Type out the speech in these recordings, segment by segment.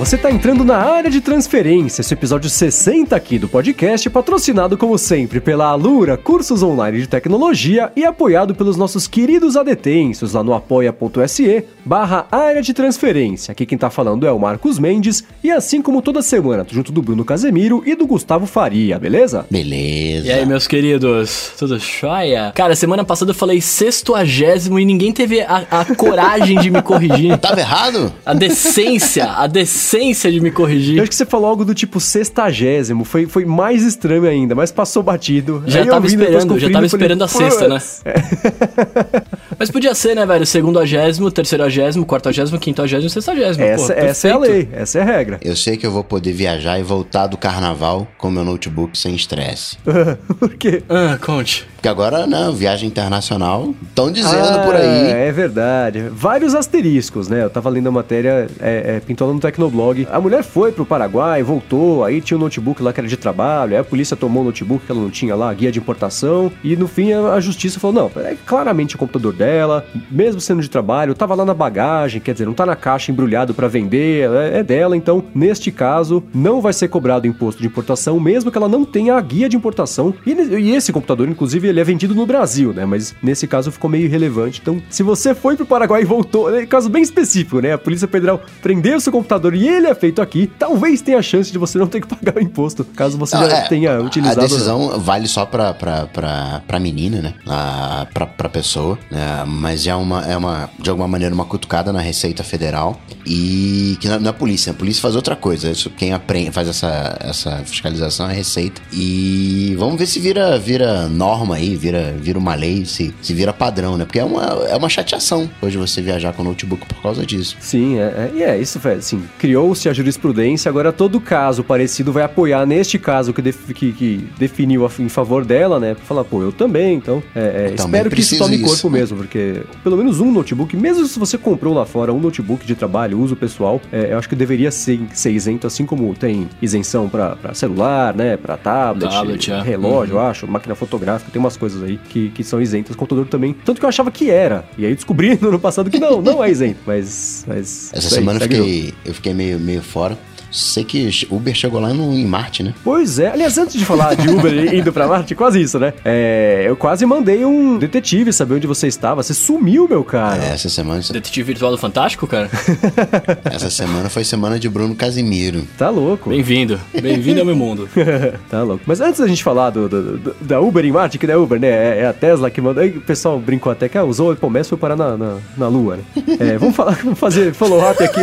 você está entrando na área de transferência, esse episódio 60 aqui do podcast, patrocinado como sempre pela Alura, cursos online de tecnologia e apoiado pelos nossos queridos adetensos lá no apoia.se barra área de transferência. Aqui quem tá falando é o Marcos Mendes e assim como toda semana, tô junto do Bruno Casemiro e do Gustavo Faria, beleza? Beleza. E aí, meus queridos, tudo jóia? Cara, semana passada eu falei sextuagésimo e ninguém teve a, a coragem de me corrigir. Tava errado? A decência, a decência de me Eu corrigir. acho que você falou algo do tipo sextagésimo, foi, foi mais estranho ainda, mas passou batido. Já Aí eu tava esperando, já tava eu falei, esperando a sexta, né? "Putz". Mas podia ser, né, velho? Segundo-agésimo, terceiro-agésimo, quarto-agésimo, quinto-agésimo, sextagésimo. Essa, pô, essa é a lei, essa é a regra. Eu sei que eu vou poder viajar e voltar do carnaval com meu notebook sem estresse. Por quê? Ah, conte. Porque agora, não, viagem internacional, estão dizendo Ah, por aí. É verdade. Vários asteriscos, né? Eu tava lendo a matéria, é, é, pintou lá no Tecnoblog. A mulher foi pro Paraguai, voltou, aí tinha um notebook lá que era de trabalho, aí a polícia tomou o notebook que ela não tinha lá, guia de importação, e no fim a, a justiça falou: não, é claramente o computador dela, mesmo sendo de trabalho, tava lá na bagagem, quer dizer, não tá na caixa embrulhado pra vender, é, é dela, então, neste caso, não vai ser cobrado imposto de importação, mesmo que ela não tenha a guia de importação. E, e esse computador, inclusive, ele é vendido no Brasil, né? Mas nesse caso ficou meio irrelevante. Então, se você foi pro Paraguai e voltou, é um caso bem específico, né? A Polícia Federal prendeu seu computador e ele é feito aqui, talvez tenha a chance de você não ter que pagar o imposto, caso você Não, já é, tenha utilizado. A decisão vale só pra, pra, pra, pra menina, né? A, pra, pra pessoa. né? Mas é uma, é uma, de alguma maneira, uma cutucada na Receita Federal. E que na, na polícia. A polícia faz outra coisa. Isso, quem aprende, faz essa, essa fiscalização é a Receita. E vamos ver se vira, vira norma aí, vira, vira uma lei, se, se vira padrão, né? Porque é uma, é uma chateação hoje você viajar com notebook por causa disso. Sim, é, é, e é isso, foi assim, criou-se a jurisprudência, agora todo caso parecido vai apoiar neste caso que, def- que, que definiu a- em favor dela, né? Pra falar, pô, eu também, então, é, é, Eu também espero que isso tome isso. corpo mesmo, porque pelo menos um notebook, mesmo se você comprou lá fora um notebook de trabalho, uso pessoal, é, eu acho que deveria ser, ser isento, assim como tem isenção pra pra celular, né, pra tablet, Tablet, é. relógio, eu acho, máquina fotográfica, tem umas coisas aí que, que são isentas, computador também, tanto que eu achava que era, e aí descobri no ano passado que não, não é isento, mas... mas Essa semana eu fiquei, eu fiquei meio, meio fora. Sei que Uber chegou lá no, em Marte, né? Pois é, aliás, antes de falar de Uber indo pra Marte, quase isso, né? É, eu quase mandei um detetive saber onde você estava. Você sumiu, meu cara. É, essa semana, Detetive virtual do Fantástico, cara? essa semana foi semana de Bruno Casimiro. Tá louco. Bem-vindo. Bem-vindo ao meu mundo. tá louco. Mas antes da gente falar do, do- do- da Uber em Marte, que não é Uber, né? É, é a Tesla que mandou. Aí o pessoal brincou até que ah, usou o Apple Maps e foi parar na, na, na Lua, né? É, vamos falar, vamos fazer follow-up aqui.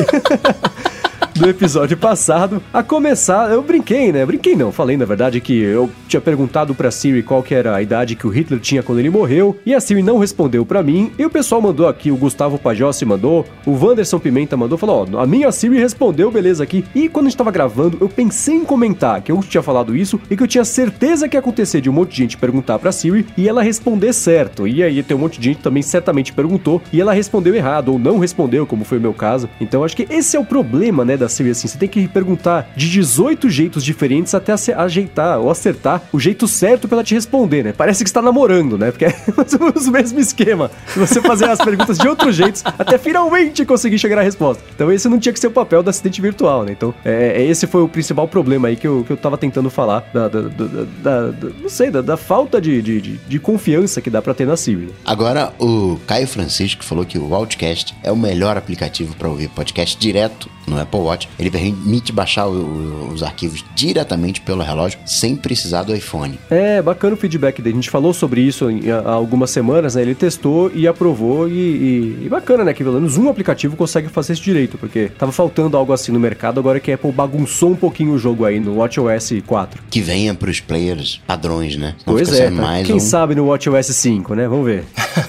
Do episódio passado, a começar, eu brinquei, né? Brinquei não, falei na verdade que eu tinha perguntado pra Siri qual que era a idade que o Hitler tinha quando ele morreu, e a Siri não respondeu pra mim, e o pessoal mandou aqui, o Gustavo Pajossi mandou, o Wanderson Pimenta mandou, falou, ó, a minha Siri respondeu, beleza aqui, e quando a gente tava gravando, eu pensei em comentar que eu tinha falado isso, e que eu tinha certeza que ia acontecer de um monte de gente perguntar pra Siri, e ela responder certo, e aí tem um monte de gente também certamente perguntou, e ela respondeu errado, ou não respondeu, como foi o meu caso, então acho que esse é o problema, né, da Siri, assim, você tem que perguntar de 18 jeitos diferentes até ajeitar ou acertar o jeito certo pra ela te responder, né? Parece que está namorando, né? Porque é o mesmo esquema. Você fazer as perguntas de outros jeitos, até finalmente conseguir chegar à resposta. Então esse não tinha que ser o papel do assistente virtual, né? Então, é, é- esse foi o principal problema aí que eu, que eu tava tentando falar, da, da- da- da- da- não sei, da, da falta de, de, de- confiança que dá pra ter na Siri. Agora, o Caio Francisco falou que o Outcast é o melhor aplicativo para ouvir podcast direto no Apple Watch. Ele permite baixar o- o- os arquivos diretamente pelo relógio, sem precisar do iPhone. É, bacana o feedback dele. A gente falou sobre isso há algumas semanas, né? Ele testou e aprovou e, e- e bacana, né? Que pelo menos um aplicativo consegue fazer isso direito, porque tava faltando algo assim no mercado, agora que a Apple bagunçou um pouquinho o jogo aí no WatchOS 4. Que venha pros players padrões, né? Não pois é, tá? mais quem um- sabe no WatchOS 5, né? Vamos ver.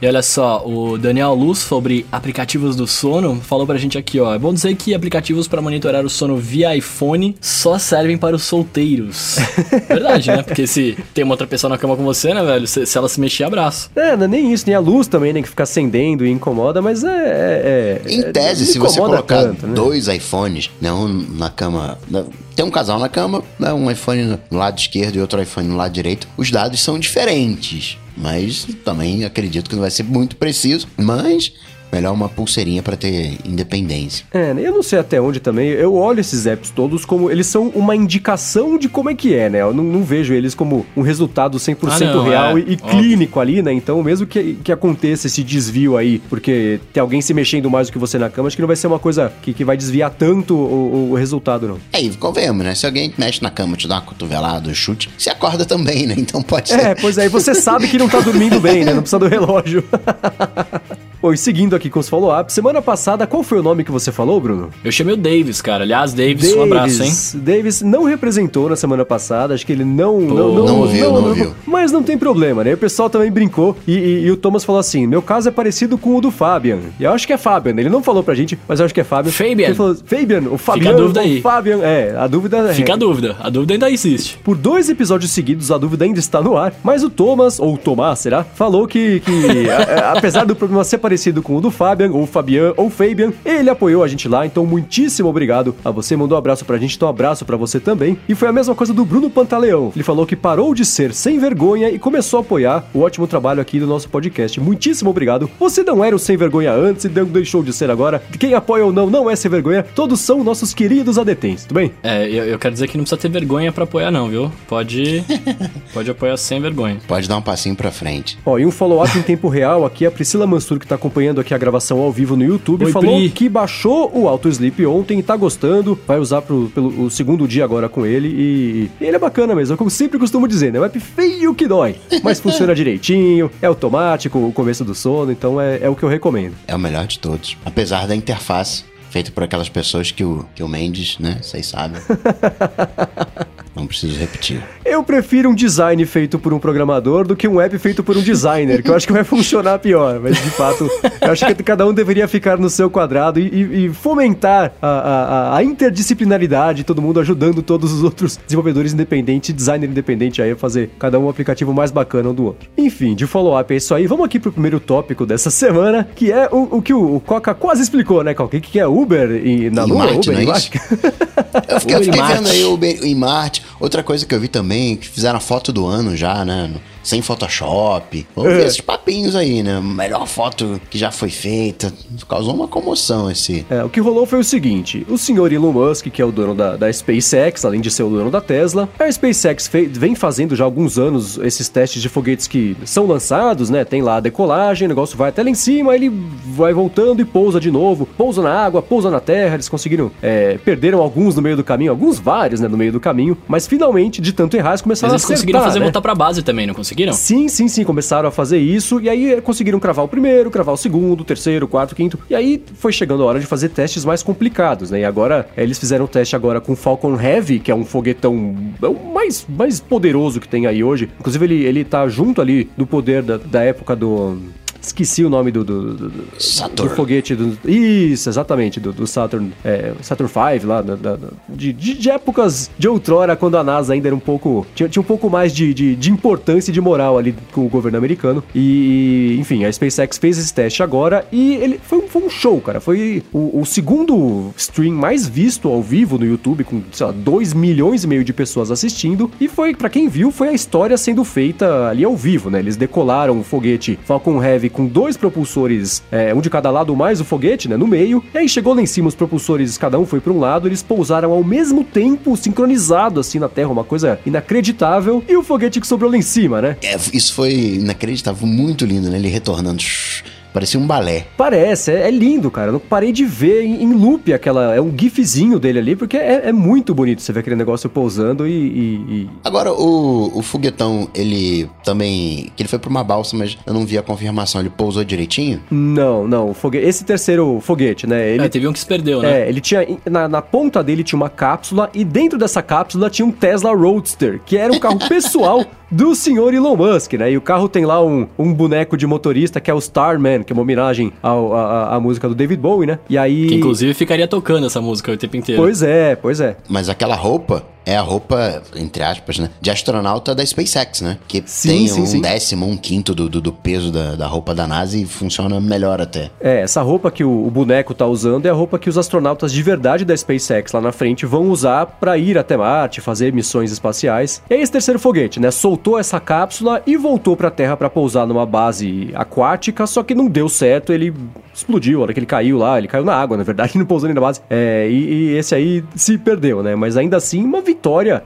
E olha só, o Daniel Luz sobre aplicativos do sono falou pra gente aqui, ó. É bom dizer que aplicativos pra monitorar o sono via iPhone só servem para os solteiros. Verdade, né? Porque se tem uma outra pessoa na cama com você, né, velho? Se, se ela se mexer, abraço. É, não é nem isso, nem a luz também, né? Que fica acendendo e incomoda, mas é. é- é- Em é- tese, não se você colocar tanto, né? dois iPhones, né, um na cama. na- Tem um casal na cama, né, um iPhone no lado esquerdo e outro iPhone no lado direito. Os dados são diferentes. Mas também acredito que não vai ser muito preciso. Mas melhor uma pulseirinha pra ter independência. É, né? eu não sei até onde também. Eu olho esses apps todos como. Eles são uma indicação de como é que é, né? Eu não, não vejo eles como um resultado 100% Ah, não, real é, e, e clínico ali, né? Então, mesmo que, que aconteça esse desvio aí, porque tem alguém se mexendo mais do que você na cama, acho que não vai ser uma coisa que, que vai desviar tanto o, o- resultado, não. É, e convenhamos, né? Se alguém mexe na cama, te dá uma cotovelada, um chute, você acorda também, né? Então pode ser. É, pois aí você sabe que não tá dormindo bem, né? Não precisa do relógio. Bom, e seguindo aqui com os follow-ups, semana passada, qual foi o nome que você falou, Bruno? Eu chamei o Davis, cara. Aliás, Davis, um abraço, hein? Davis não representou na semana passada, acho que ele não. não, Não ouviu, não ouviu. Mas não tem problema, né? O pessoal também brincou e, e- e o Thomas falou assim: meu caso é parecido com o do Fabian. E eu acho que é Fabian. Ele não falou pra gente, mas eu acho que é Fabian. Fabian. Ele falou, Fabian, o Fabian. a dúvida o aí. Fabian, é, a dúvida é. Fica a dúvida. A dúvida ainda existe. Por dois episódios seguidos, a dúvida ainda está no ar, mas o Thomas, ou Tomás, será? Falou que, que a- a- apesar do problema ser parecido com o do Fabian, ou Fabian, ou Fabian, ele apoiou a gente lá, então muitíssimo obrigado a você, mandou um abraço pra gente, então um abraço pra você também. E foi a mesma coisa do Bruno Pantaleão, ele falou que parou de ser sem vergonha e começou a apoiar o ótimo trabalho aqui do nosso podcast. Muitíssimo obrigado. Você não era o sem vergonha antes e não deixou de ser agora. Quem apoia ou não, não é sem vergonha, todos são nossos queridos adetens, tudo bem? É, eu, eu quero dizer que não precisa ter vergonha pra apoiar, não, viu? Pode. pode apoiar sem vergonha. Pode dar um passinho pra frente. Ó, e um follow-up em tempo real aqui, a Priscila Mansur, que tá acompanhando aqui a gravação ao vivo no YouTube, Oi, falou Pri. que baixou o Auto Sleep ontem e tá gostando, vai usar pro, pelo o segundo dia agora com ele e, e ele é bacana mesmo, como sempre costumo dizer, né? O app feio que dói, mas funciona direitinho, é automático o começo do sono, então é, é o que eu recomendo. É o melhor de todos. Apesar da interface feita por aquelas pessoas que o, que o Mendes, né? Vocês sabem. Não preciso repetir. Eu prefiro um design feito por um programador do que um app feito por um designer, que eu acho que vai funcionar pior. Mas de fato, eu acho que cada um deveria ficar no seu quadrado e, e- e fomentar a, a- a interdisciplinaridade, todo mundo ajudando todos os outros desenvolvedores independentes, designer independente aí a fazer cada um um aplicativo mais bacana um do outro. Enfim, de follow-up é isso aí. Vamos aqui pro primeiro tópico dessa semana, que é o, o que o, o Coca quase explicou, né, Coca? O que que é Uber e, na Em Lua? Marte, Uber não é? Marte? Eu fiquei, eu fiquei vendo aí Uber em Marte. Outra coisa que eu vi também, que fizeram a foto do ano já, né? Sem Photoshop. Vamos ver É. esses papinhos aí, né? Melhor foto que já foi feita. Causou uma comoção esse. É, o que rolou foi o seguinte: o senhor Elon Musk, que é o dono da, da SpaceX, além de ser o dono da Tesla, a SpaceX vem fazendo já há alguns anos esses testes de foguetes que são lançados, né? Tem lá a decolagem, o negócio vai até lá em cima, ele vai voltando e pousa de novo, pousa na água, pousa na terra. Eles conseguiram, é, perderam alguns no meio do caminho, alguns vários, né, no meio do caminho, mas finalmente, de tanto errar, eles começaram Mas eles a conseguiram acertar, fazer né? voltar pra base também, não conseguiram? Sim, sim, sim, começaram a fazer isso e aí conseguiram cravar o primeiro, cravar o segundo, o terceiro, o quarto, o quinto. E aí foi chegando a hora de fazer testes mais complicados, né? E agora eh, eles fizeram teste agora com o Falcon Heavy, que é um foguetão é o mais, mais poderoso que tem aí hoje. Inclusive ele, ele tá junto ali do poder da, da época do Esqueci o nome do, do, do, do- Saturn. do foguete. Do, isso, exatamente, do, do Saturn, é, Saturn V lá, da- da- de, de, de épocas de outrora, quando a NASA ainda era um pouco. Tinha, tinha um pouco mais de, de, de importância e de moral ali com o governo americano. E, enfim, a SpaceX fez esse teste agora e ele foi, um- foi um show, cara. Foi o, o segundo stream mais visto ao vivo no YouTube, com, sei lá, 2 milhões e meio de pessoas assistindo. E foi, pra quem viu, foi a história sendo feita ali ao vivo, né? Eles decolaram o foguete Falcon Heavy com dois propulsores, é, um de cada lado, mais o foguete, né, no meio. E aí chegou lá em cima, os propulsores, cada um foi para um lado, eles pousaram ao mesmo tempo, sincronizado assim na Terra, uma coisa inacreditável. E o foguete que sobrou lá em cima, né? É, isso foi inacreditável, muito lindo, né? Ele retornando. shh, Parecia um balé. Parece, é, é lindo, cara. Eu não parei de ver em, em loop aquela. É um gifzinho dele ali, porque é, é muito bonito você ver aquele negócio pousando e. e- e- Agora, o, o foguetão, ele também. Que ele foi pra uma balsa, mas eu não vi a confirmação. Ele pousou direitinho? Não, não. fogue- Esse terceiro foguete, né? Ele É, teve um que se perdeu, né? É, ele tinha. Na, na ponta dele tinha uma cápsula e dentro dessa cápsula tinha um Tesla Roadster, que era um carro pessoal do senhor Elon Musk, né? E o carro tem lá um, um boneco de motorista que é o Starman, que é uma homenagem ao- à à música do David Bowie, né? E aí. Que inclusive ficaria tocando essa música o tempo inteiro. Pois é, pois é. Mas aquela roupa é a roupa, entre aspas, né? De astronauta da SpaceX, né? Que Sim, tem sim, um sim. décimo, um quinto do, do, do peso da, da roupa da NASA e funciona melhor até. É, essa roupa que o, o boneco tá usando é a roupa que os astronautas de verdade da SpaceX lá na frente vão usar pra ir até Marte, fazer missões espaciais. E aí esse terceiro foguete, né, soltou essa cápsula e voltou pra Terra pra pousar numa base aquática, só que num não deu certo, ele explodiu, a hora que ele caiu lá, ele caiu na água, na verdade, não pousou nem na base. É, e, e esse aí se perdeu, né? Mas ainda assim, uma vitória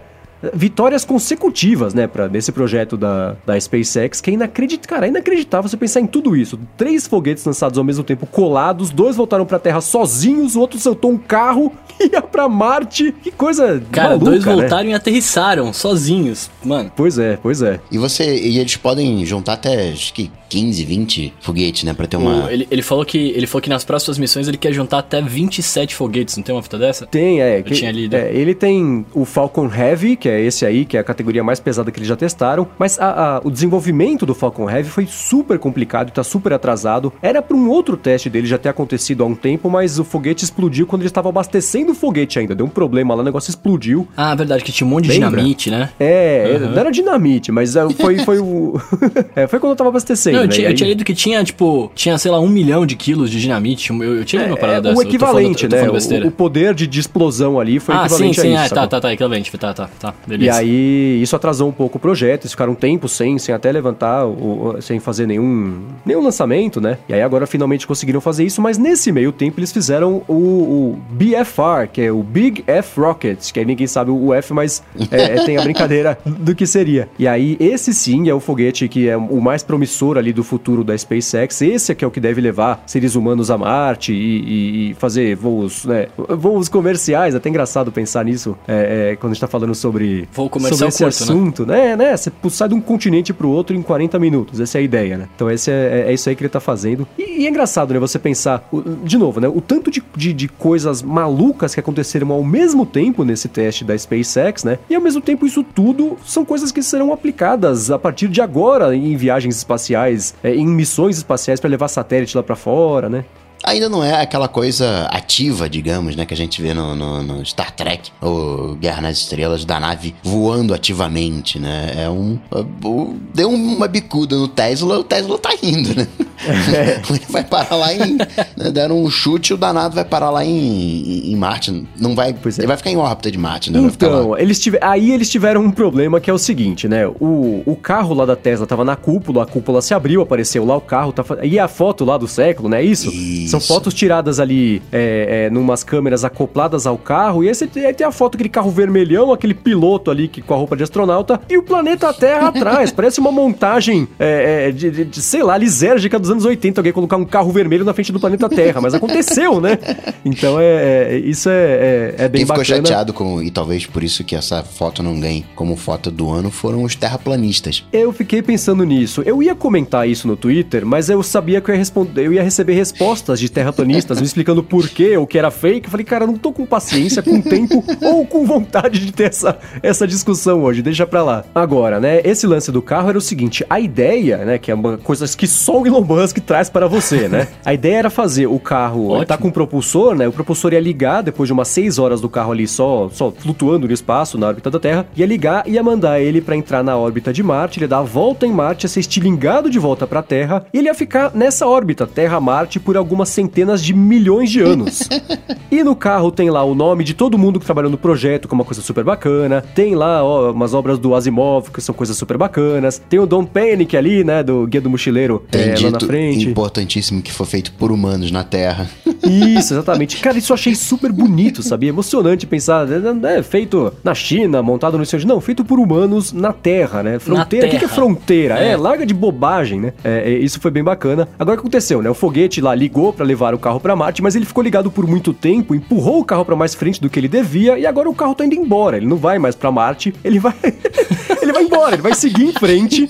vitórias consecutivas, né, pra, nesse projeto da, da SpaceX, que é inacreditável, cara, é inacreditável você pensar em tudo isso. Três foguetes lançados ao mesmo tempo, colados, dois voltaram pra Terra sozinhos, o outro soltou um carro e ia pra Marte. Que coisa Cara, maluca, dois né? voltaram e aterrissaram, sozinhos. Mano, Pois é, pois é. E você. E eles podem juntar até acho que 15, 20 foguetes, né? Pra ter uma. ele, ele, falou que, ele falou que nas próximas missões ele quer juntar até 27 foguetes, não tem uma fita dessa? Tem, é. que- tinha lido. é, ele tem o Falcon Heavy, que é esse aí, que é a categoria mais pesada que eles já testaram. Mas a- a- o desenvolvimento do Falcon Heavy foi super complicado e tá super atrasado. Era para um outro teste dele já ter acontecido há um tempo, mas o foguete explodiu quando ele estava abastecendo o foguete ainda. Deu um problema lá, o negócio explodiu. Ah, verdade, que tinha um monte de Lembra? dinamite, né? É, Uhum. não era dinamite, mas é, foi, foi o. é, foi quando eu tava abastecendo. Não, eu, né? tinha, E eu tinha lido que tinha, tipo, tinha, sei lá, um milhão de quilos de dinamite. Eu, eu tinha lido uma parada É, dessa. o equivalente, falando, né? O, o poder de, de explosão ali foi ah, sim, equivalente sim, a isso. é, tá, tá, tá, equivalente, tá, tá, tá, E beleza. aí, isso atrasou um pouco o projeto, eles ficaram um tempo sem, sem até levantar, o- o- sem fazer nenhum, nenhum lançamento, né? E aí agora finalmente conseguiram fazer isso, mas nesse meio tempo eles fizeram o, o BFR, que é o Big F Rocket, que aí ninguém sabe o F, mas é, é, tem a brincadeira do que seria. E aí, esse sim é o foguete que é o mais promissor ali do futuro da SpaceX, esse é que é o que deve levar seres humanos a Marte e, e- fazer voos, né? Voos comerciais, até engraçado pensar nisso, é, é, quando a gente tá falando sobre Voo comercial sobre esse curto, né? assunto, né? né? Você sai de um continente pro outro em 40 minutos. Essa é a ideia, né? Então esse é, é- é isso aí que ele tá fazendo. E, e é engraçado, né? Você pensar, o- de novo, né? O tanto de, de, de coisas malucas que aconteceram ao mesmo tempo nesse teste da SpaceX, né? E ao mesmo tempo isso tudo são coisas que serão aplicadas a partir de agora em viagens espaciais, é, em missões espaciais para levar satélite lá para fora, né? Ainda não é aquela coisa ativa, digamos, né? Que a gente vê no, no- no Star Trek ou Guerra nas Estrelas da nave voando ativamente, né? É um. o- Deu uma bicuda no Tesla, o Tesla tá indo, né? Ele vai parar lá em. né, Deram um chute, o danado vai parar lá em, em, Marte. Não vai. É. Ele vai ficar em órbita de Marte, né? Então, eles tive... aí eles tiveram um problema que é o seguinte, né? O, o carro lá da Tesla tava na cúpula, a cúpula se abriu, apareceu lá o carro, tá... e a foto lá do século, né? Isso? Isso. São fotos tiradas ali, é, é, numas câmeras acopladas ao carro, e esse, aí tem a foto daquele carro vermelhão, aquele piloto ali que, com a roupa de astronauta, e o planeta Terra atrás. Parece uma montagem, é, é, de, de- de, sei lá, lisérgica dos anos 80, alguém colocar um carro vermelho na frente do planeta Terra, mas aconteceu, né? Então, é, é- isso é, é, é bem Quem ficou bacana. chateado com. E talvez por isso que essa foto não ganhe como foto do ano foram os terraplanistas. Eu fiquei pensando nisso. Eu ia comentar isso no Twitter, mas eu sabia que eu ia, responder, eu ia receber respostas de terraplanistas me explicando por quê ou que era fake. Eu falei, cara, não tô com paciência, com tempo ou com vontade de ter essa, essa discussão hoje. Deixa pra lá. Agora, né, esse lance do carro era o seguinte: a ideia, né, que é uma coisa que só o Elon Musk traz para você, né? A ideia era fazer o carro, tá Ótimo. com propulsor, né? O propulsor ia ligar depois de umas 6 horas do carro ali só, só flutuando no espaço, na órbita da Terra, ia ligar e ia mandar ele pra entrar na órbita de Marte, ele ia dar a volta em Marte, ia ser estilingado de volta pra Terra, e ele ia ficar nessa órbita, Terra-Marte, por algumas centenas de milhões de anos. e no carro tem lá o nome de todo mundo que trabalhou no projeto, que é uma coisa super bacana, tem lá ó, umas obras do Asimov, que são coisas super bacanas, tem o Don Panic ali, né, do Guia do Mochileiro, Tem é, lá na frente. importantíssimo que foi feito por humanos na Terra. Isso, exatamente. Cara, isso eu achei super bonito, sabia? Emocionante pensar, é, é feito na China, montado no centro. Não, feito por humanos na Terra, né? Fronteira. O que, que é fronteira? É. É. larga de bobagem, né? É, é, isso foi bem bacana. Agora o que aconteceu, né? O foguete lá ligou pra levar o carro pra Marte, mas ele ficou ligado por muito tempo, empurrou o carro pra mais frente do que ele devia e agora o carro tá indo embora. Ele não vai mais pra Marte, ele vai. ele vai embora, ele vai seguir em frente.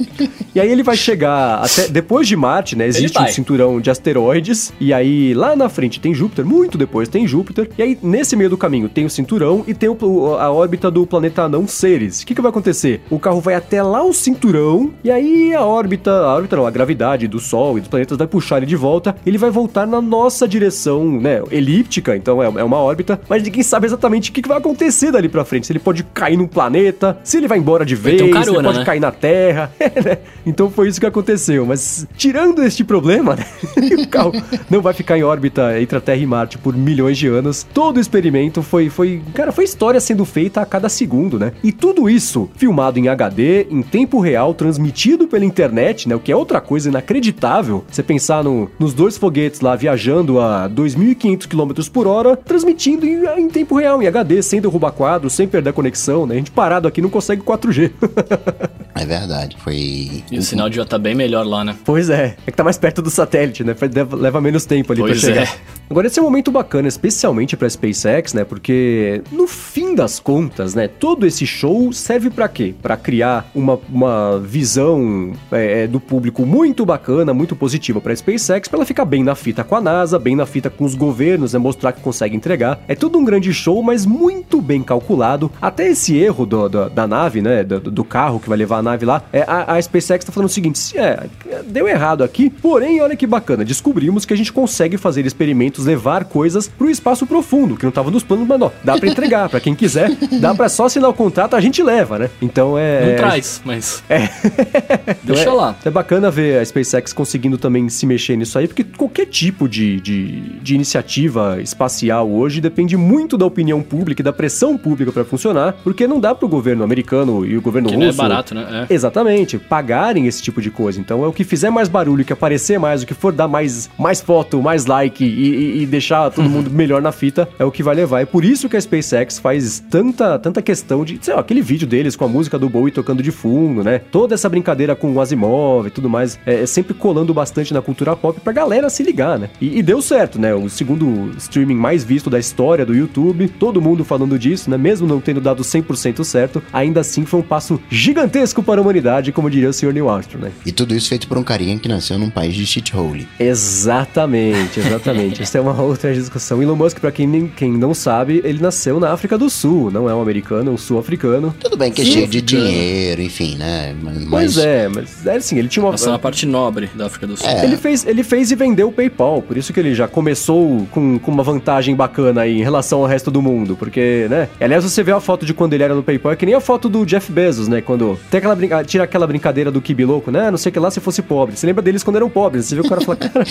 E aí ele vai chegar até depois de Marte, né? Existe um cinturão de asteroides. E aí lá na frente tem Júpiter, muito depois tem Júpiter. E aí nesse meio do caminho tem o cinturão e tem o- a órbita do planeta anão Ceres. O que, que vai acontecer? O carro vai até lá o cinturão e aí a órbita, a órbita não, a gravidade do Sol e dos planetas vai puxar ele de volta. Ele vai voltar na nossa direção, né? Elíptica, então é, é uma órbita. Mas ninguém sabe exatamente o que, que vai acontecer dali pra frente. Se ele pode cair num planeta, se ele vai embora de vez. space, um carona, pode né? cair na Terra. né? Então foi isso que aconteceu. Mas tirando este problema, né? o carro não vai ficar em órbita entre a Terra e Marte por milhões de anos. Todo o experimento foi, foi, cara, foi história sendo feita a cada segundo, né? E tudo isso filmado em HD, em tempo real, transmitido pela internet, né? O que é outra coisa inacreditável. Você pensar no, nos dois foguetes lá viajando a 2.500 km por hora, transmitindo em, em tempo real, em HD, sem derrubar quadro, sem perder a conexão, né? A gente parado aqui não consegue 4G. É verdade. Foi. E o sinal devia estar bem melhor lá, né? Pois é, é que tá mais perto do satélite, né? Leva, leva menos tempo ali Pois pra chegar. é. Agora, esse é um momento bacana, especialmente pra SpaceX, né? Porque, no fim das contas, né? Todo esse show serve pra quê? Pra criar uma, uma visão é, do público muito bacana, muito positiva pra SpaceX, pra ela ficar bem na fita com a NASA, bem na fita com os governos, né? Mostrar que consegue entregar. É tudo um grande show, mas muito bem calculado. Até esse erro do, do- da nave, né? Do, do carro que vai levar a nave lá. É, a, a SpaceX tá falando o seguinte: se- é, deu errado aqui, porém, olha que bacana, descobrimos que a gente consegue fazer experimentos, levar coisas pro espaço profundo, que não tava nos planos, mas ó, dá pra entregar, pra quem quiser, dá pra só assinar o contrato, a gente leva, né? Então é. Não é- traz, mas. É. Deixa Então é- lá. É bacana ver a SpaceX conseguindo também se mexer nisso aí, porque qualquer tipo de, de, de iniciativa espacial hoje depende muito da opinião pública e da pressão pública pra funcionar, porque não dá pro governo americano e o governo Que russo. não é barato, né? É. Exatamente, pagarem esse tipo de coisa. Então é o que fizer mais barulho, que aparecer mais, o que for dar mais, mais foto, mais like e, e- e deixar todo mundo melhor na fita, é o que vai levar. É por isso que a SpaceX faz tanta, tanta questão de, sei lá, aquele vídeo deles com a música do Bowie tocando de fundo, né? Toda essa brincadeira com o Asimov e tudo mais, é, é sempre colando bastante na cultura pop pra galera se ligar, né? E, e deu certo, né? O segundo streaming mais visto da história do YouTube, todo mundo falando disso, né? Mesmo não tendo dado 100% certo, ainda assim foi um passo gigantesco para a humanidade, como diria o Sr. Neil Armstrong, né? E tudo isso feito por um carinha que nasceu num país de shithole. Exatamente, exatamente. Isso é uma outra discussão. Elon Musk, pra quem, quem não sabe, ele nasceu na África do Sul, não é um americano, é um sul-africano. Tudo bem que é cheio de dinheiro, enfim, né? Mas, Pois é, mas é assim, ele tinha uma. Essa é uma parte nobre da África do Sul. É. Ele fez, ele fez e vendeu o PayPal, por isso que ele já começou com, com uma vantagem bacana aí em relação ao resto do mundo, porque, né? Aliás, você vê a foto de quando ele era no PayPal, é que nem a foto do Jeff Bezos, né? Quando tem aquela brinca... tira aquela brincadeira do Kibi louco, né? Não sei o que lá se fosse pobre. Você lembra deles quando eram pobres? Você vê o cara fala, cara,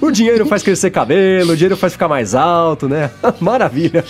o dinheiro faz crescer cabelo, o dinheiro faz ficar mais alto, né? Maravilha.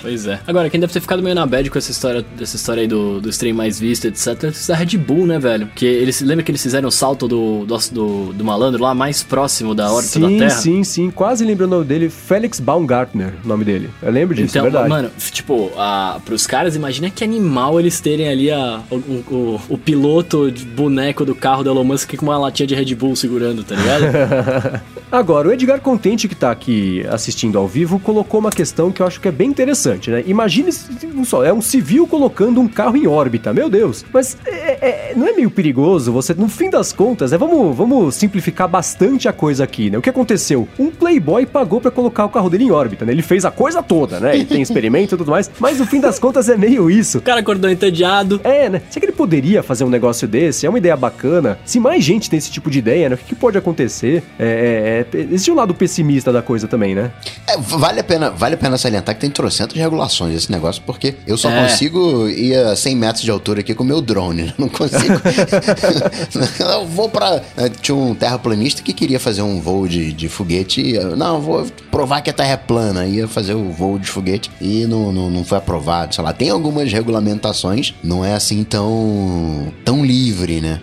Pois é. Agora, quem deve ter ficado meio na bad com essa história, dessa história aí do, do stream mais visto, etc, é a Red Bull, né, velho? Que eles lembra que eles fizeram o salto do, do, do, do malandro lá mais próximo da órbita sim, da Terra? sim, sim. Quase lembrando o nome dele, Felix Baumgartner, o nome dele. Eu lembro disso, Então, é verdade. mano, tipo, a, pros caras, imagina que animal eles terem ali a, o, o, o piloto de boneco do carro do Elon Musk com uma latinha de Red Bull segurando, tá ligado? Agora, o Edgar Contente, que tá aqui assistindo ao vivo, colocou uma questão que eu acho que é bem interessante, né? Imagine um só, é um civil colocando um carro em órbita, meu Deus. Mas é- é- não é meio perigoso você, no fim das contas, é, vamos, vamos simplificar bastante a coisa aqui, né? O que aconteceu? Um playboy pagou pra colocar o carro dele em órbita, né? Ele fez a coisa toda, né? E tem experimento e tudo mais, mas no fim das contas é meio isso. o cara acordou entediado. É, né? Será que ele poderia fazer um negócio desse? É uma ideia bacana. Se mais gente tem esse tipo de ideia, né? O que, que pode acontecer? É, é, é, existe um lado pessimista da coisa também, né? É, vale, a pena, vale a pena salientar que tem trocentas regulações esse negócio, porque eu só É. consigo ir a 100 metros de altura aqui com o meu drone. Não consigo. eu vou pra. eh, Tinha um terraplanista que queria fazer um voo de, de foguete. e eu, Não, vou provar que a Terra é plana. Ia fazer o voo de foguete e não, não, não foi aprovado. Sei lá, tem algumas regulamentações, não é assim tão. tão livre, né?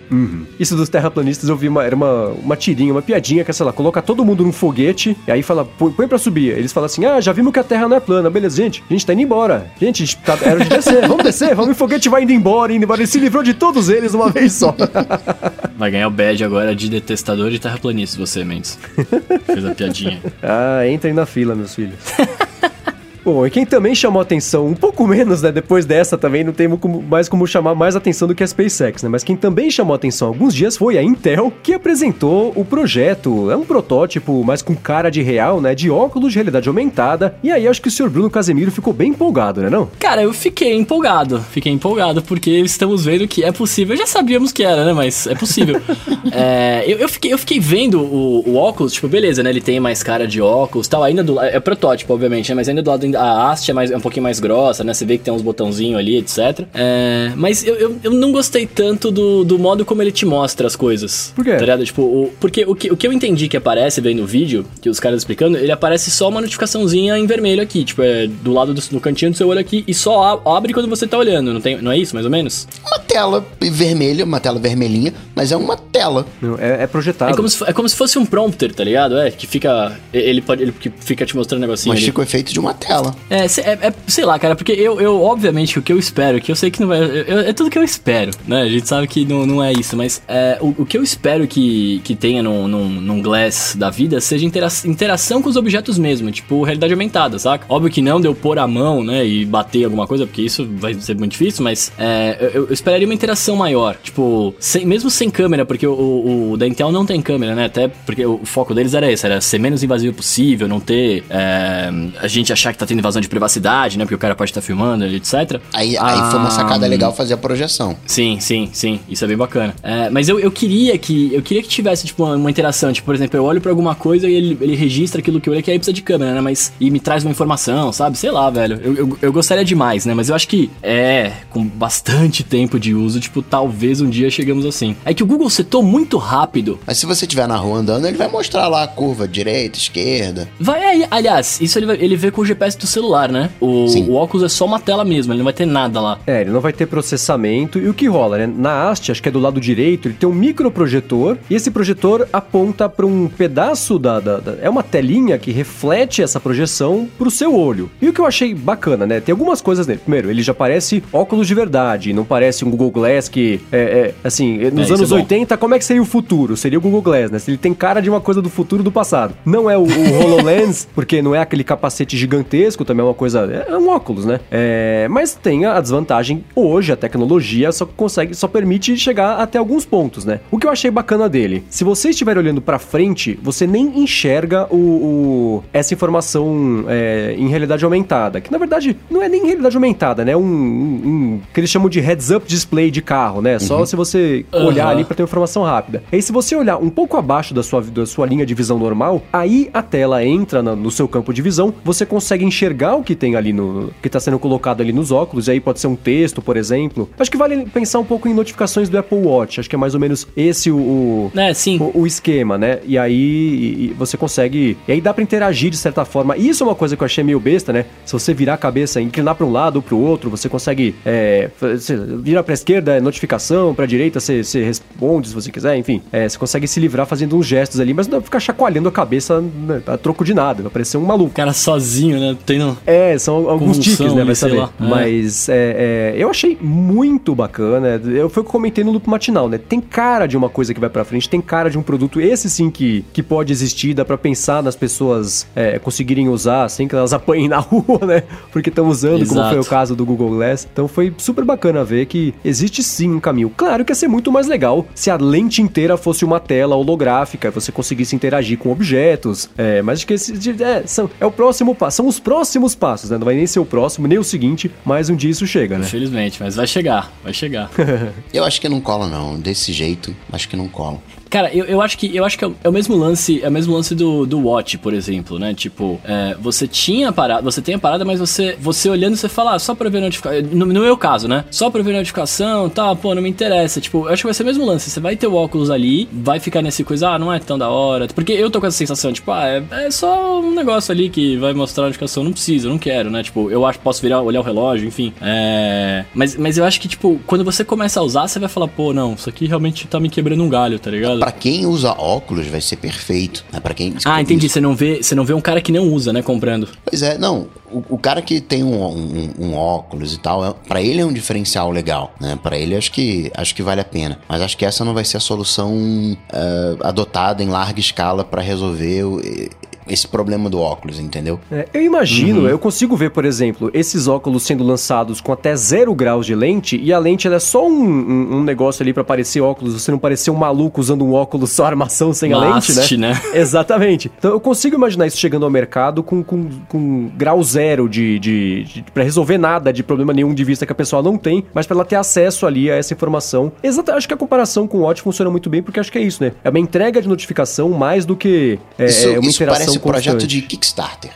Isso dos terraplanistas eu vi uma, era uma, uma tirinha, uma piadinha que é, sei lá, coloca todo mundo num foguete e aí fala, põe pra subir. Eles falam assim: ah, já vimos que a Terra não é plana, beleza, gente, a gente tá indo embora. Gente, a gente tá, era de descer, vamos descer, vamos, e o foguete vai indo embora, indo embora. Ele se livrou de todos eles uma vez só. Vai ganhar o badge agora de detestador de terraplanista, você, Mendes. Fez a piadinha. Ah, entrem na fila, meus filhos. Bom, e quem também chamou atenção, um pouco menos, né? Depois dessa também não tem mais como chamar mais atenção do que a SpaceX, né? Mas quem também chamou atenção alguns dias foi a Intel, que apresentou o projeto. É um protótipo, mas com cara de real, né? De óculos de realidade aumentada. E aí acho que o senhor Bruno Casemiro ficou bem empolgado, né? Não? Cara, eu fiquei empolgado. Fiquei empolgado porque estamos vendo que é possível. Já sabíamos que era, né? Mas é possível. É, eu, eu fiquei, eu fiquei vendo o, o óculos, tipo, beleza, né? Ele tem mais cara de óculos tal. Ainda do É protótipo, obviamente, né? Mas ainda do lado a haste é, mais, é um pouquinho mais grossa, né? Você vê que tem uns botãozinhos ali, etc. É, mas eu, eu, eu, não gostei tanto do, do modo como ele te mostra as coisas. Por quê? Tá ligado? Tipo, o, porque o que, o que eu entendi que aparece vendo o vídeo, que os caras explicando, ele aparece só uma notificaçãozinha em vermelho aqui, tipo, é do lado do no cantinho do seu olho aqui e só abre quando você tá olhando, não, tem, não é isso, mais ou menos? Uma tela vermelha, uma tela vermelhinha, mas é uma tela. Não, é, é projetado. É como, se, é como se fosse um prompter, tá ligado? É, que fica. Ele pode. Ele que fica te mostrando um negocinho. Mas fica o efeito de uma tela. É, é, é, sei lá, cara, porque eu, eu, obviamente, o que eu espero, que eu sei que não vai. Eu, é tudo que eu espero, né? A gente sabe que não, não é isso, mas é, o, o que eu espero que, que tenha num, num, num Glass da vida seja intera interação com os objetos mesmo, tipo realidade aumentada, saca? Óbvio que não deu pôr a mão, né, e bater alguma coisa, porque isso vai ser muito difícil, mas é, eu, eu, esperaria uma interação maior, tipo, sem, mesmo sem câmera, porque o, o, o, da Intel não tem câmera, né? Até porque o foco deles era esse, era ser menos invasivo possível, não ter é, a gente achar que tá tendo invasão de privacidade, né? Porque o cara pode estar tá filmando, etc. Aí, ah, aí foi uma sacada legal fazer a projeção. Sim, sim, sim. Isso é bem bacana. É, mas eu, eu queria que eu queria que tivesse, tipo, uma, uma interação. Tipo, por exemplo, eu olho pra alguma coisa e ele, ele registra aquilo que eu olhei, que aí precisa de câmera, né? Mas. E me traz uma informação, sabe? Sei lá, velho. Eu, eu, eu gostaria demais, né? Mas eu acho que é, com bastante tempo de uso, tipo, talvez um dia chegamos assim. É que o Google setou muito rápido. Mas se você estiver na rua andando, ele vai mostrar lá a curva direita, esquerda. Vai, é, aliás, isso ele, vai, ele vê com o GPS do celular, né? O, o, óculos é só uma tela mesmo, ele não vai ter nada lá. É, ele não vai ter processamento. E o que rola, né? Na haste, acho que é do lado direito, ele tem um microprojetor e esse projetor aponta para um pedaço da, da, da, É uma telinha que reflete essa projeção pro seu olho. E o que eu achei bacana, né? Tem algumas coisas nele. Primeiro, ele já parece óculos de verdade, não parece um Google Glass que é, é assim, nos é, anos é 80, como é que seria o futuro? Seria o Google Glass, né? Ele tem cara de uma coisa do futuro do passado. Não é o, o HoloLens, porque não é aquele capacete gigantesco, também é uma coisa. É um óculos, né? É, mas tem a desvantagem hoje, a tecnologia só consegue, só permite chegar até alguns pontos, né? O que eu achei bacana dele, se você estiver olhando para frente, você nem enxerga o, o essa informação é, em realidade aumentada, que na verdade não é nem realidade aumentada, né? Um, um, um que eles chamam de heads-up display de carro, né? Só uhum. se você olhar uhum. ali para ter informação rápida. E aí, se você olhar um pouco abaixo da sua, da sua linha de visão normal, aí a tela entra no, no seu campo de visão, você consegue enxergar o que tem ali no. que está sendo colocado ali nos óculos, e aí pode ser um texto, por exemplo. Acho que vale pensar um pouco em notificações do Apple Watch. Acho que é mais ou menos esse o, o, é, sim. o, o esquema, né? E aí e, você consegue. E aí dá para interagir de certa forma. E isso é uma coisa que eu achei meio besta, né? Se você virar a cabeça, inclinar para um lado ou para o outro, você consegue. É, você vira para esquerda, é notificação, para direita, você, você, responde se você quiser, enfim. É, você consegue se livrar fazendo uns gestos ali, mas não ficar chacoalhando a cabeça né, a troco de nada. Vai parecer um maluco. O cara sozinho, né? Tem É, são alguns tiques, né? Vai saber. Lá. É. Mas é, é, eu achei muito bacana. Eu foi o que eu comentei no loop matinal, né? Tem cara de uma coisa que vai pra frente, tem cara de um produto, esse sim que, que pode existir, dá pra pensar nas pessoas é, conseguirem usar sem que elas apanhem na rua, né? Porque estão usando, Exato. como foi o caso do Google Glass. Então foi super bacana ver que existe sim um caminho. Claro que ia ser muito mais legal se a lente inteira fosse uma tela holográfica, você conseguisse interagir com objetos. É, mas acho que esse, é, são, é o próximo passo, são os próximos passos, né? Não vai nem ser o próximo, nem o seguinte, mas um dia isso chega, né? Infelizmente, mas vai chegar, vai chegar. Eu acho que não cola, não. Desse jeito, acho que não cola. Cara, eu, eu acho que eu acho que é o mesmo lance, é o mesmo lance do, do Watch, por exemplo, né? Tipo, é, você tinha a parada, você tem a parada, mas você, você olhando, você fala, ah, só pra ver notificação. No, no meu caso, né? Só pra ver notificação, tá, pô, não me interessa. Tipo, eu acho que vai ser o mesmo lance. Você vai ter o óculos ali, vai ficar nesse coisa, ah, não é tão da hora. Porque eu tô com essa sensação, tipo, ah, é, é só um negócio ali que vai mostrar a notificação. Não precisa, não quero, né? Tipo, eu acho posso virar, olhar o relógio, enfim. É. Mas, mas eu acho que, tipo, quando você começa a usar, você vai falar, pô, não, isso aqui realmente tá me quebrando um galho, tá ligado? Pra quem usa óculos vai ser perfeito. Né? Para quem. Ah, entendi. Você não vê, você não vê um cara que não usa, né, comprando. Pois é, não. O, o cara que tem um, um, um óculos e tal, é, para ele é um diferencial legal, né? Para ele acho que acho que vale a pena. Mas acho que essa não vai ser a solução uh, adotada em larga escala para resolver esse problema do óculos, entendeu? É, eu imagino, uhum. eu consigo ver, por exemplo, esses óculos sendo lançados com até zero graus de lente e a lente é só um, um, um negócio ali para parecer óculos, você não parecer um maluco usando um óculos só armação sem Maste, a lente, né? né? Exatamente. Então eu consigo imaginar isso chegando ao mercado com, com, com grau zero de, de, de para resolver nada de problema nenhum de vista que a pessoa não tem, mas para ela ter acesso ali a essa informação. Exato, acho que a comparação com o Watch funciona muito bem porque acho que é isso, né? É uma entrega de notificação mais do que é, isso, uma isso interação projeto constante. de Kickstarter.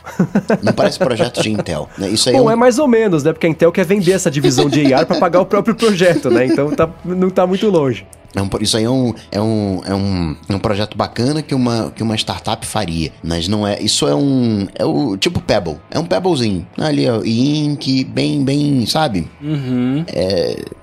Não parece projeto de Intel. né? Isso aí Bom, é, é um, mais ou menos, né? Porque a Intel quer vender essa divisão de AR pra pagar o próprio projeto, né? Então tá, não tá muito longe. É um- isso aí é um, é, um, é, um, é um projeto bacana que uma, que uma startup faria. Mas não é. Isso é um. É o tipo Pebble. É um Pebblezinho. Ali, ó. Ink, bem, bem, sabe? Uhum.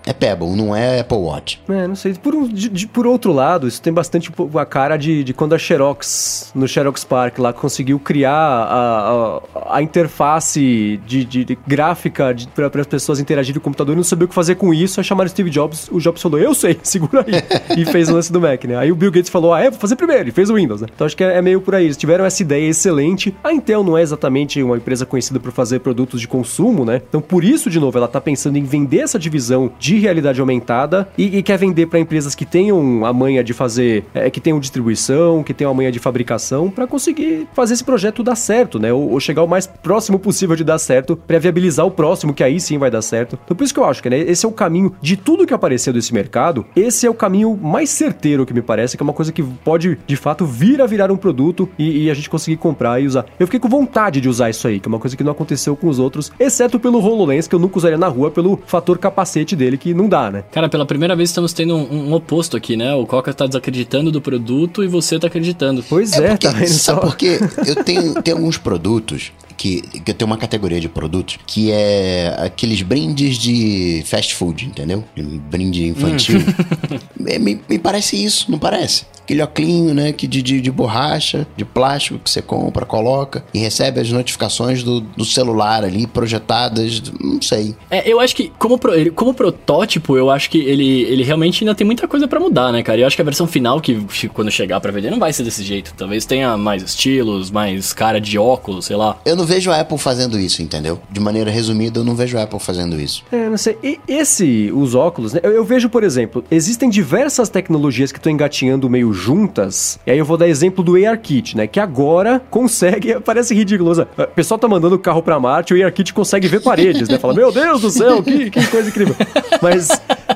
É Pebble, não é Apple Watch. É, não sei. Por, um- de- de- por outro lado, isso tem bastante a cara de, de quando a Xerox, no Xerox Park, lá conseguiu criar a, a, a interface de, de- de gráfica para as pessoas interagirem com o computador e não sabia o que fazer com isso. Aí chamaram Steve Jobs, o Jobs falou, eu sei, segura aí. e fez o lance do Mac, né? Aí o Bill Gates falou, ah, é, vou fazer primeiro, e fez o Windows, né? Então acho que é, é meio por aí. Eles tiveram essa ideia excelente. A Intel não é exatamente uma empresa conhecida por fazer produtos de consumo, né? Então por isso, de novo, ela tá pensando em vender essa divisão de realidade aumentada e, e quer vender para empresas que tenham a manha de fazer, é, que tenham distribuição, que tenham a manha de fabricação, para conseguir fazer esse projeto dar certo, né? Ou, ou chegar o mais próximo possível de dar certo, para viabilizar o próximo, que aí sim vai dar certo. Então por isso que eu acho que né, esse é o caminho de tudo que apareceu desse mercado, esse é o caminho mais certeiro que me parece, que é uma coisa que pode de fato vir a virar um produto e, e a gente conseguir comprar e usar. Eu fiquei com vontade de usar isso aí, que é uma coisa que não aconteceu com os outros, exceto pelo HoloLens, que eu nunca usaria na rua pelo fator capacete dele, que não dá, né? Cara, pela primeira vez estamos tendo um, um oposto aqui, né? O Coca tá desacreditando do produto e você tá acreditando. Pois é, porque, tá vendo só? por quê? Eu tenho, tenho alguns produtos que, que eu tenho uma categoria de produtos que é aqueles brindes de fast food, entendeu? Brinde infantil. É, me, me parece isso, não parece? Aquele oclinho, né? Que de, de, de borracha, de plástico que você compra, coloca e recebe as notificações do, do celular ali projetadas. Não sei. É, eu acho que, como, pro- ele- como protótipo, eu acho que ele, ele realmente ainda tem muita coisa pra mudar, né, cara? Eu acho que a versão final, que quando chegar pra vender, não vai ser desse jeito. Talvez tenha mais estilos, mais cara de óculos, sei lá. Eu não vejo a Apple fazendo isso, entendeu? De maneira resumida, eu não vejo a Apple fazendo isso. É, não sei. E esse, os óculos, né? Eu, eu vejo, por exemplo, existem diversas tecnologias que estão engatinhando meio juntas. E aí eu vou dar exemplo do ARKit, né? Que agora consegue. Parece ridículo. O pessoal tá mandando o carro pra Marte, o ARKit consegue ver paredes, né? Fala, meu Deus do céu, que, que coisa incrível. Mas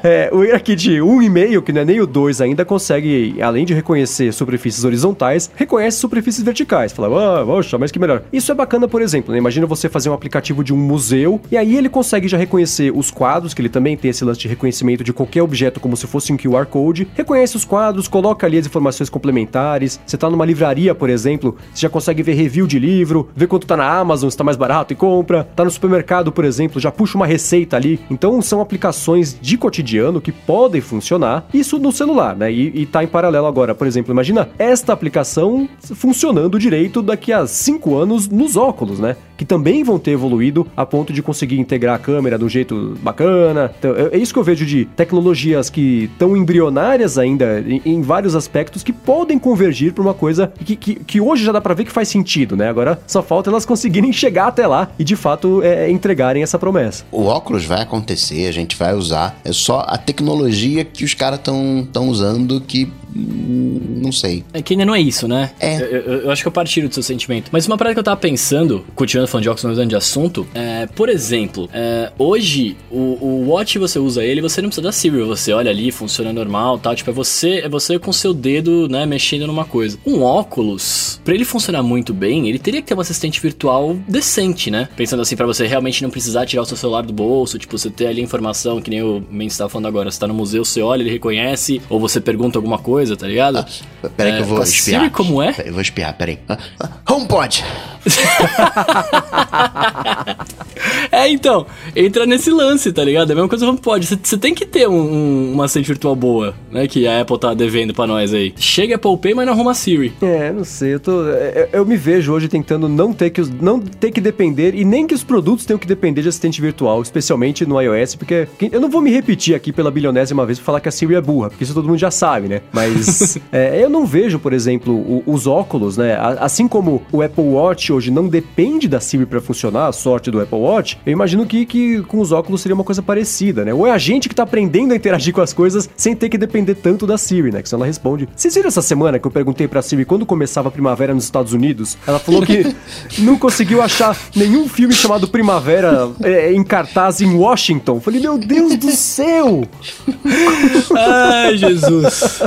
é, o ARKit 1,5, que não é nem o 2 ainda, consegue, além de reconhecer superfícies horizontais, reconhece superfícies verticais. Fala, ah, poxa, mas que melhor. Isso é bacana, por exemplo, né? Imagina você fazer um aplicativo de um museu e aí ele consegue já reconhecer os quadros, que ele também tem esse lance de reconhecimento de qualquer objeto como se fosse um QR Code. Reconhece os quadros, coloca ali as informações complementares. Você tá numa livraria, por exemplo, você já consegue ver review de livro, ver quanto tá na Amazon, se tá mais barato e compra. Tá no supermercado, por exemplo, já puxa uma receita ali. Então são aplicações de cotidiano que podem funcionar. Isso no celular, né? E, e tá em paralelo agora, por exemplo, imagina esta aplicação funcionando direito daqui a cinco anos nos óculos, né? Que também vão ter evoluído a ponto de conseguir integrar a câmera de um jeito bacana. Então, é é isso que eu vejo de tecnologias que estão embrionárias ainda em, em vários aspectos que podem convergir para uma coisa que, que, que hoje já dá para ver que faz sentido, né? Agora só falta elas conseguirem chegar até lá e de fato é, entregarem essa promessa. O óculos vai acontecer, a gente vai usar. É só a tecnologia que os caras estão usando que. Não sei. É que ainda não é isso, né? É. Eu, eu- eu acho que eu partilho do seu sentimento. Mas uma parada que eu tava pensando, continuando falando de óculos, mas mudando de assunto, é, por exemplo, é, hoje o, o Watch você usa ele, você não precisa da Siri, você olha ali, funciona normal, tal, tipo é você, é você com seu dedo, né, mexendo numa coisa. Um óculos, pra ele funcionar muito bem, ele teria que ter um assistente virtual decente, né? Pensando assim pra você realmente não precisar tirar o seu celular do bolso, tipo você ter ali informação que nem o Mendes tava falando agora, você tá no museu, você olha, ele reconhece, ou você pergunta alguma coisa, tá ligado? Peraí que É, eu vou com a espiar. Siri como é? Peraí, Eu vou espiar, peraí. Ah, ah, HomePod! É, então, entra nesse lance, tá ligado? É a mesma coisa que HomePod. Você- tem que ter um, um- uma assistente virtual boa, né? Que a Apple tá devendo pra nós aí. Chega a Apple Pay, mas não arruma a Siri. É, não sei, eu tô. é, Eu me vejo hoje tentando não ter que não ter que depender e nem que os produtos tenham que depender de assistente virtual, especialmente no iOS, porque que- eu não vou me repetir aqui pela bilionésima vez pra falar que a Siri é burra, porque isso todo mundo já sabe, né? Mas é, eu não vejo, por exemplo, o- os óculos, né? A- Assim como o Apple Watch hoje não depende da Siri pra funcionar, a sorte do Apple Watch, eu imagino que, que com os óculos seria uma coisa parecida, né? Ou é a gente que tá aprendendo a interagir com as coisas sem ter que depender tanto da Siri, né? Que senão ela responde. Vocês viram essa semana que eu perguntei pra Siri quando começava a primavera nos Estados Unidos? Ela falou que não conseguiu achar nenhum filme chamado Primavera é, em cartaz em Washington. Falei, meu Deus do céu! Ai, Jesus.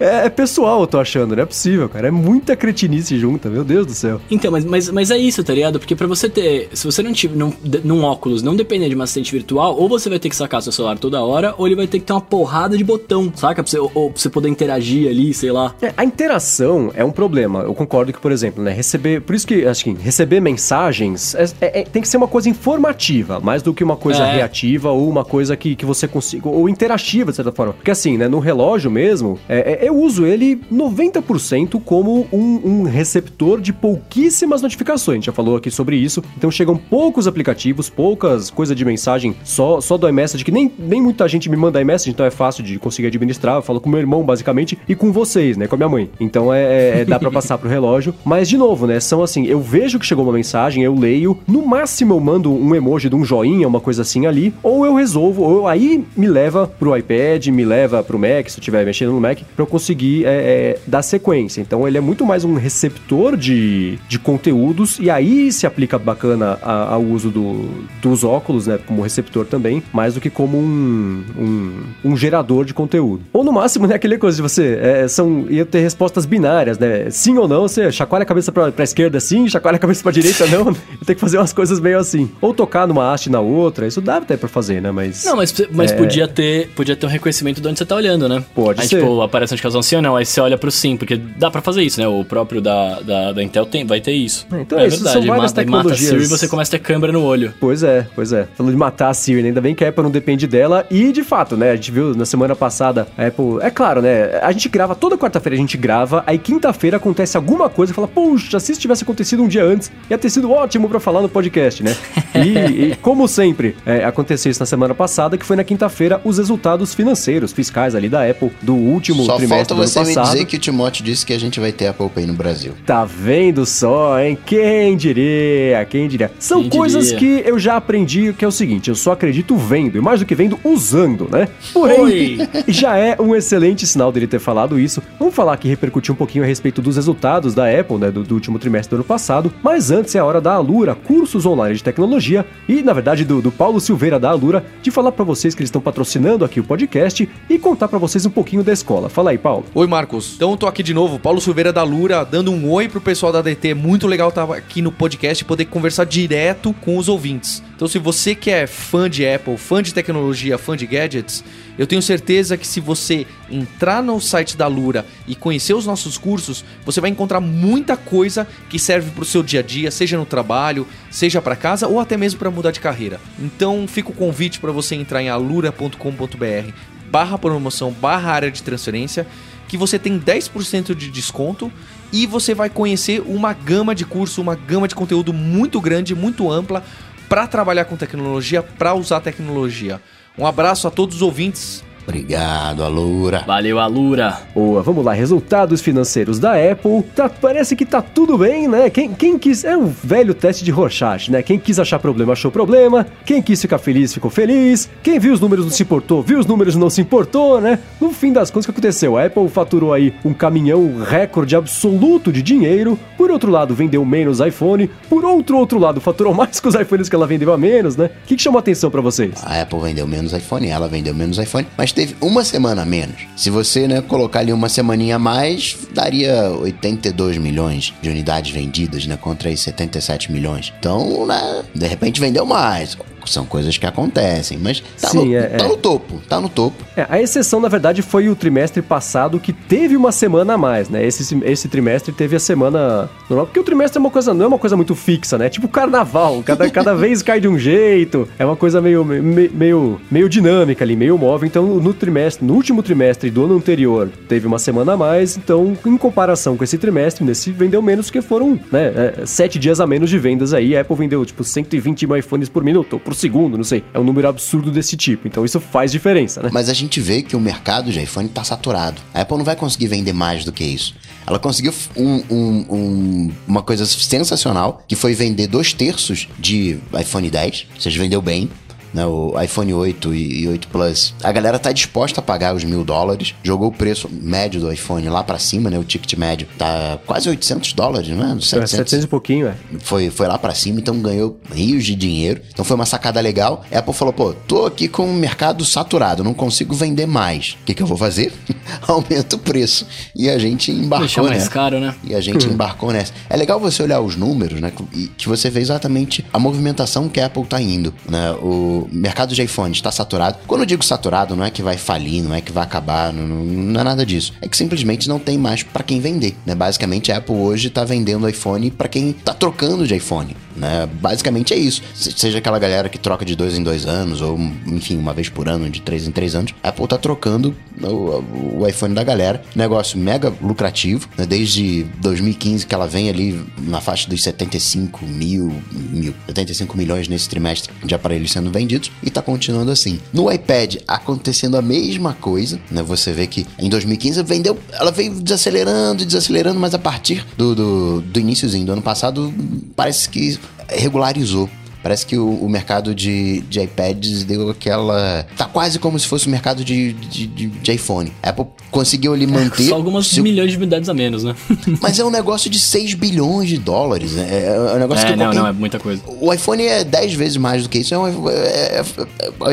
É, é pessoal, eu tô achando, não é possível, cara. É muita cretinice junta, meu Deus do céu. Então, mas, mas, mas é isso, tá ligado? Porque pra você ter. Se você não tiver num, num óculos, não depender de uma assistente virtual, ou você vai ter que sacar seu celular toda hora, ou ele vai ter que ter uma porrada de botão, saca? Pra você, ou, ou pra você poder interagir ali, sei lá. É, a interação é um problema. Eu concordo que, por exemplo, né, receber. Por isso que, acho que receber mensagens é- é- é- tem que ser uma coisa informativa, mais do que uma coisa É. reativa ou uma coisa que, que você consiga. Ou interativa, de certa forma. Porque assim, né, no relógio mesmo, é- é- eu uso ele 90% como um, um receptor de pouquíssimas notificações. A gente já falou aqui sobre isso. Então chegam poucos aplicativos, poucas coisas de mensagem só, só do iMessage, que nem, nem muita gente me manda iMessage, então é fácil de conseguir administrar. Eu falo com meu irmão, basicamente, e com vocês, né? Com a minha mãe. Então é, é- é- dá pra passar pro relógio. Mas, de novo, né? São assim, eu vejo que chegou uma mensagem, eu leio. No máximo eu mando um emoji de um joinha, uma coisa assim ali. Ou eu resolvo, ou aí me leva pro iPad, me leva pro Mac, se eu estiver mexendo no Mac, pra eu conseguir é, é, dar sequência. Então ele é muito mais um receptor de, de conteúdos. E aí se aplica bacana ao uso do, dos óculos, né? Como receptor também, mais do que como um, um, um gerador de conteúdo. Ou no máximo, né? Aquele coisa de você. É, são, ia ter respostas binárias, né? Sim ou não, você chacoalha a cabeça pra, pra esquerda sim, chacoalha a cabeça pra direita não. Tem que fazer umas coisas meio assim. Ou tocar numa haste na outra, isso dá até pra fazer, né? Mas. Não, mas, mas podia, ter, podia ter um reconhecimento de onde você tá olhando, né? Pode aí, ser. tipo, aparece notificação sim ou não, aí você olha pro sim, porque dá pra fazer isso, né? O próprio da, da, da Intel tem, vai ter isso. É, então é isso, são várias mata, mata a tecnologias. Siri e você começa a ter câmera no olho. Pois é, pois é. Falando de matar a Siri, né? ainda bem que a Apple não depende dela. E, de fato, né? A gente viu na semana passada, a Apple... É claro, né? A gente grava, toda quarta-feira a gente grava, aí quinta-feira acontece alguma coisa e fala, puxa, se isso tivesse acontecido um dia antes, ia ter sido ótimo pra falar no podcast, né? E, e, como sempre, é, aconteceu isso na semana passada, que foi na quinta-feira, os resultados financeiros, fiscais ali da Apple do último Só trimestre falta ano você me dizer que o Timóteo disse que a gente vai ter Apple Pay no Brasil. Tá vendo só, hein? Quem diria? Quem diria? São Quem coisas diria? que eu já aprendi que é o seguinte: eu só acredito vendo, e mais do que vendo, usando, né? Porém, Oi. já é um excelente sinal dele ter falado isso. Vamos falar aqui, repercutir um pouquinho a respeito dos resultados da Apple, né? Do, do último trimestre do ano passado. Mas antes é a hora da Alura, cursos online de tecnologia, e na verdade do, do Paulo Silveira da Alura, de falar pra vocês que eles estão patrocinando aqui o podcast e contar pra vocês um pouquinho da escola. Fala aí, Paulo. Oi, Marcos. Então, tô aqui de novo, Paulo Silveira da Lura, dando um oi pro pessoal da DT. Muito legal estar aqui no podcast e poder conversar direto com os ouvintes. Então, se você que é fã de Apple, fã de tecnologia, fã de gadgets, eu tenho certeza que se você entrar no site da Lura e conhecer os nossos cursos, você vai encontrar muita coisa que serve pro seu dia a dia, seja no trabalho, seja para casa ou até mesmo para mudar de carreira. Então, fica o convite para você entrar em alura.com.br barra promoção, barra área de transferência, que você tem 10% de desconto e você vai conhecer uma gama de curso, uma gama de conteúdo muito grande, muito ampla para trabalhar com tecnologia, para usar tecnologia. Um abraço a todos os ouvintes. Obrigado, Alura. Valeu, Alura. Boa, vamos lá. Resultados financeiros da Apple. Tá- parece que tá tudo bem, né? Quem, quem quis. É um velho teste de Rorschach, né? Quem quis achar problema, achou problema. Quem quis ficar feliz, ficou feliz. Quem viu os números não se importou, viu os números não se importou, né? No fim das contas, o que aconteceu? A Apple faturou aí um caminhão recorde absoluto de dinheiro. Por outro lado, vendeu menos iPhone. Por outro outro lado, faturou mais que os iPhones que ela vendeu a menos, né? O que, que chamou a atenção pra vocês? A Apple vendeu menos iPhone, ela vendeu menos iPhone, mas teve uma semana a menos. Se você, né, colocar ali uma semaninha a mais, daria 82 milhões de unidades vendidas, né, contra aí 77 milhões. Então, né, de repente vendeu mais. São coisas que acontecem, mas tá, Sim, no, é- tá é. no topo, tá no topo. É, a exceção, na verdade, foi o trimestre passado que teve uma semana a mais, né? Esse, esse trimestre teve a semana normal, porque o trimestre é uma coisa, não é uma coisa muito fixa, né? É tipo carnaval, cada, cada vez cai de um jeito, é uma coisa meio, me- meio, meio dinâmica ali, meio móvel. Então, no trimestre, no último trimestre do ano anterior, teve uma semana a mais, então, em comparação com esse trimestre, nesse vendeu menos, porque foram, né, é, sete dias a menos de vendas aí. A Apple vendeu, tipo, 120 mil iPhones por minuto, por segundo, não sei. É um número absurdo desse tipo, então isso faz diferença, né? Mas a gente vê que o mercado de iPhone tá saturado. A Apple não vai conseguir vender mais do que isso. Ela conseguiu um- um- um- uma coisa sensacional, que foi vender dois terços de iPhone 10. Ou seja, vendeu bem. Né, o iPhone 8 e, e 8 Plus. A galera tá disposta a pagar os mil dólares. Jogou o preço médio do iPhone lá pra cima, né? O ticket médio tá quase 800 dólares, né? É, 700 e pouquinho, é. foi, foi lá pra cima, então ganhou rios de dinheiro. Então foi uma sacada legal. A Apple falou: pô, tô aqui com o mercado saturado, não consigo vender mais. O que, que eu vou fazer? aumenta o preço. E a gente embarcou mais nessa. caro, né? E a gente embarcou nessa. É legal você olhar os números, né? E que você vê exatamente a movimentação que a Apple tá indo. Né? O mercado de iPhone está saturado. Quando eu digo saturado, não é que vai falir, não é que vai acabar, não, não- não é nada disso. É que simplesmente não tem mais para quem vender. Né? Basicamente, a Apple hoje tá vendendo iPhone para quem tá trocando de iPhone. Né? Basicamente é isso. Se- Seja aquela galera que troca de dois em dois anos, ou enfim, uma vez por ano, de três em três anos, a Apple tá trocando o, o iPhone da galera. Negócio mega lucrativo, né? desde 2015 que ela vem ali na faixa dos 75 mil, mil 75 milhões nesse trimestre de aparelhos sendo vendidos e tá continuando assim. No iPad acontecendo a mesma coisa, né? Você vê que em 2015 vendeu, ela veio desacelerando, desacelerando, mas a partir do, do, do iníciozinho do ano passado parece que regularizou. Parece que o, o mercado de, de iPads deu aquela. Tá quase como se fosse o mercado de, de, de- de iPhone. A Apple conseguiu ali manter. Só algumas seu- milhões de unidades a menos, né? Mas é um negócio de 6 bilhões de dólares. né? É, é um negócio É, que não, qualquer- não, é muita coisa. o iPhone é 10 vezes mais do que isso. É um, é- é-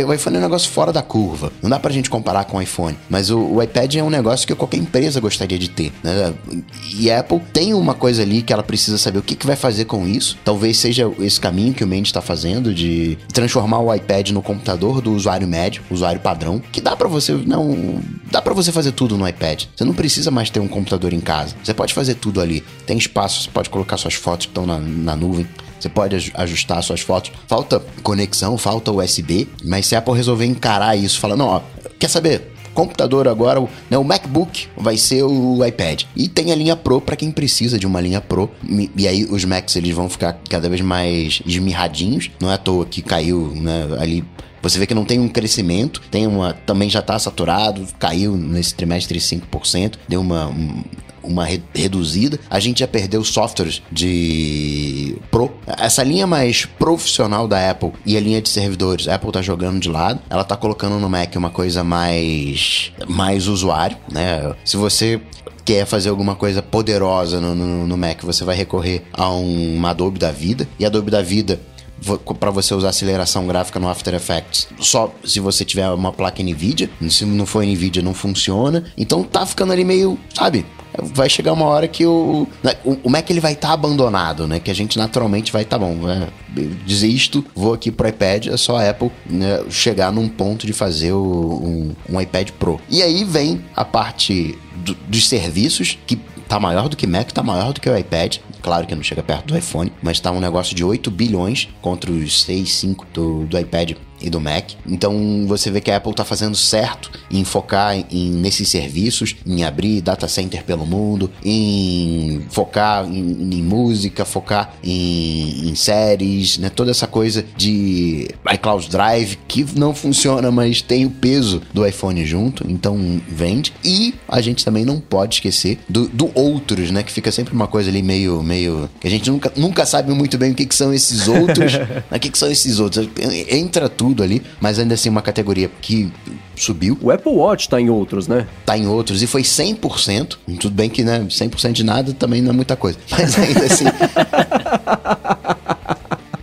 é- o iPhone é um negócio fora da curva. Não dá pra gente comparar com o iPhone. Mas o, o iPad é um negócio que qualquer empresa gostaria de ter. né? E a Apple tem uma coisa ali que ela precisa saber o que, que vai fazer com isso. Talvez seja esse caminho que o Mendes está fazendo de transformar o iPad no computador do usuário médio, usuário padrão, que dá pra você não dá para você fazer tudo no iPad. Você não precisa mais ter um computador em casa. Você pode fazer tudo ali. Tem espaço, você pode colocar suas fotos que estão na, na nuvem. Você pode aj- ajustar suas fotos. Falta conexão, falta USB, mas se a Apple resolver encarar isso, fala, não, ó, quer saber? Computador agora, né, o MacBook vai ser o iPad. E tem a linha Pro para quem precisa de uma linha Pro. E, e aí os Macs eles vão ficar cada vez mais esmirradinhos. Não é à toa que caiu né, ali você vê que não tem um crescimento, tem uma também já está saturado, caiu nesse trimestre 5%, deu uma um- uma re- reduzida. A gente já perdeu softwares de Pro. Essa linha mais profissional da Apple e a linha de servidores, a Apple tá jogando de lado. Ela tá colocando no Mac uma coisa mais mais usuário, né? Se você quer fazer alguma coisa poderosa no, no, no Mac, você vai recorrer a um Adobe da vida. E Adobe da vida para você usar aceleração gráfica no After Effects, só se você tiver uma placa Nvidia. Se não for Nvidia, não funciona. Então tá ficando ali meio, sabe? Vai chegar uma hora que o, né, o, Mac ele vai estar abandonado, né? Que a gente naturalmente vai, tá bom, né? desisto, vou aqui pro iPad, é só a Apple né, chegar num ponto de fazer o- um, um iPad Pro. E aí vem a parte do- dos serviços que tá maior do que Mac, tá maior do que o iPad. Claro que não chega perto do iPhone, mas tá um negócio de 8 bilhões contra os 6, 5 do, do iPad e do Mac. Então você vê que a Apple tá fazendo certo em focar em, nesses serviços, em abrir data center pelo mundo, em focar em, em música, focar em, em séries, né? Toda essa coisa de iCloud Drive que não funciona, mas tem o peso do iPhone junto, então vende. E a gente também não pode esquecer do, do outros, né? Que fica sempre uma coisa ali meio, meio que a gente nunca, nunca sabe muito bem o que, que são esses outros, né? o que, que são esses outros. Entra tudo ali, mas ainda assim uma categoria que subiu, O Apple Watch tá em outros, né? tá em outros e foi 100%. Tudo bem que, né, 100% de nada também não é muita coisa, mas ainda assim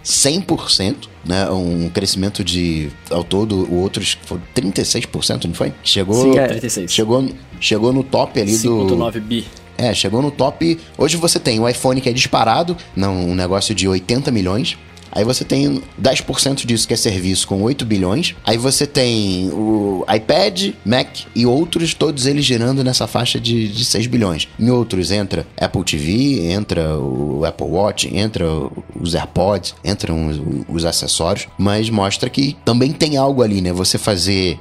100%, né? Um crescimento de ao todo, o outros foi 36%, não foi? Chegou Sim, é. 36. Chegou chegou no top ali do 5.9 bi. é, chegou no top. Hoje você tem o iPhone que é disparado, não, um negócio de 80 milhões. Aí você tem 10% disso que é serviço com 8 bilhões. Aí você tem o iPad, Mac e outros, todos eles girando nessa faixa de, de 6 bilhões. Em outros entra Apple TV, entra o Apple Watch, entra os AirPods, entram os, os acessórios. Mas mostra que também tem algo ali, né? Você fazer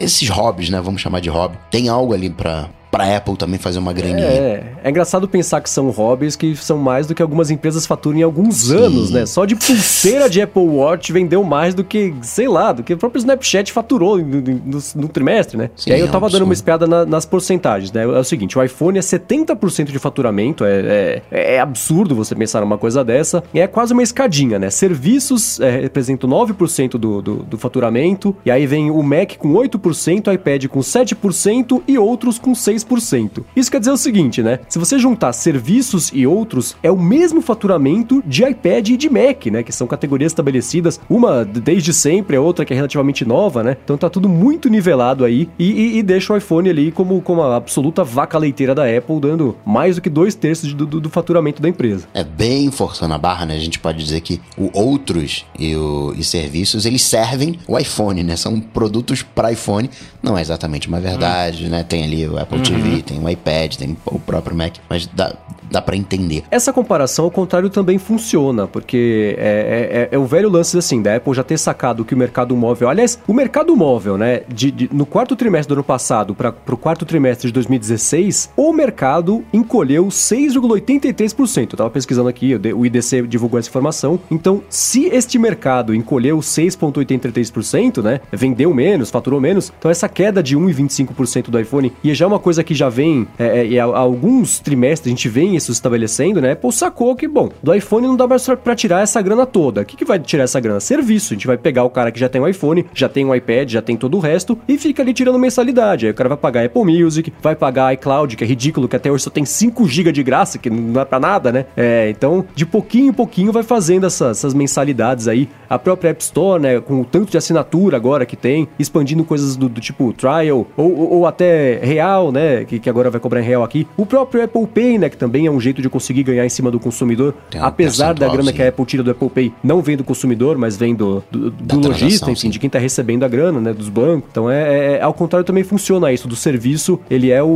esses hobbies, né? Vamos chamar de hobby. Tem algo ali pra, pra Apple também fazer uma graninha. É, é engraçado pensar que são hobbies que são mais do que algumas empresas faturam em alguns Sim. anos, né? Só de pulseira de Apple Watch vendeu mais do que, sei lá, do que o próprio Snapchat faturou no, no- no trimestre, né? Sim, e aí eu é um tava dando uma espiada na- nas porcentagens, né? É o seguinte, o iPhone é 70% de faturamento, é, é, é absurdo você pensar numa coisa dessa. E é quase uma escadinha, né? Serviços é, representam 9% do, do, do faturamento, e aí vem o Mac com 8%, o iPad com 7% e outros com 6%. 6%. Isso quer dizer o seguinte, né? Se você juntar serviços e outros, é o mesmo faturamento de iPad e de Mac, né? Que são categorias estabelecidas, uma desde sempre, a outra que é relativamente nova, né? Então tá tudo muito nivelado aí e, e, e deixa o iPhone ali como, como a absoluta vaca leiteira da Apple, dando mais do que dois terços do, do, do faturamento da empresa. É bem forçando a barra, né? A gente pode dizer que o outros e, o, e serviços, eles servem o iPhone, né? São produtos para iPhone. Não é exatamente uma verdade, né? Tem ali o Apple TV, tem o iPad, tem o próprio Mac, mas dá, dá para entender. Essa comparação, ao contrário, também funciona, porque é, é, é o velho lance assim, da Apple já ter sacado que o mercado móvel. Aliás, o mercado móvel, né? De, de- no quarto trimestre do ano passado para o quarto trimestre de 2016, o mercado encolheu 6,83%. Eu tava pesquisando aqui, o IDC divulgou essa informação. Então, se este mercado encolheu 6,83%, né? Vendeu menos, faturou menos. Então, essa queda de 1,25% do iPhone, e já é uma coisa que já vem, é, é, e há, alguns trimestres a gente vem isso estabelecendo, né? Apple sacou que, bom, do iPhone não dá mais pra- tirar essa grana toda. O que, que vai tirar essa grana? Serviço. A gente vai pegar o cara que já tem um iPhone, já tem um iPad, já tem todo o resto, e fica ali tirando mensalidade. Aí o cara vai pagar Apple Music, vai pagar iCloud, que é ridículo, que até hoje só tem 5 GB de graça, que não é pra nada, né? É, então, de pouquinho em pouquinho vai fazendo essas, essas mensalidades aí. A própria App Store, né, com o tanto de assinatura agora que tem, expandindo coisas do, do tipo trial, ou, ou, ou até real, né, que, que agora vai cobrar em real aqui. O próprio Apple Pay, né, que também é um jeito de conseguir ganhar em cima do consumidor, um apesar da grana percentualzinho. que a Apple tira do Apple Pay, não vem do consumidor, mas vem do, do, do lojista, enfim, sim. de quem tá recebendo a grana, né, dos bancos. Então, é, é- ao contrário, também funciona isso, do serviço, ele é o, o,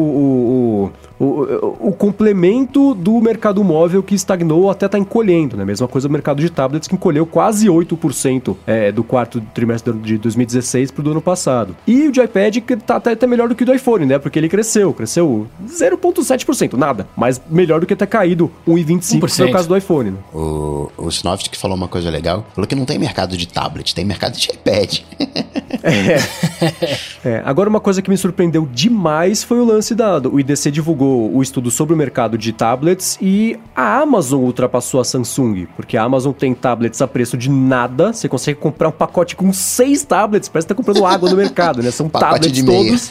o, o- o complemento do mercado móvel que estagnou ou até tá encolhendo, né? Mesma coisa do mercado de tablets que encolheu quase 8% é, do quarto trimestre de 2016 pro do ano passado. E o de iPad que tá até, até melhor do que o do iPhone, né? Porque ele cresceu, cresceu 0,7%, nada. Mas melhor do que ter caído 1,25% que foi o 1%. caso do iPhone, né? O, o Snoft que falou uma coisa legal, falou que não tem mercado de tablet, tem mercado de iPad. É, agora uma coisa que me surpreendeu demais foi o lance da. O IDC divulgou o estudo sobre o mercado de tablets e a Amazon ultrapassou a Samsung, porque a Amazon tem tablets a preço de nada. Você consegue comprar um pacote com seis tablets, parece que tá comprando água no mercado, né? São Pacote tablets de meia. todos.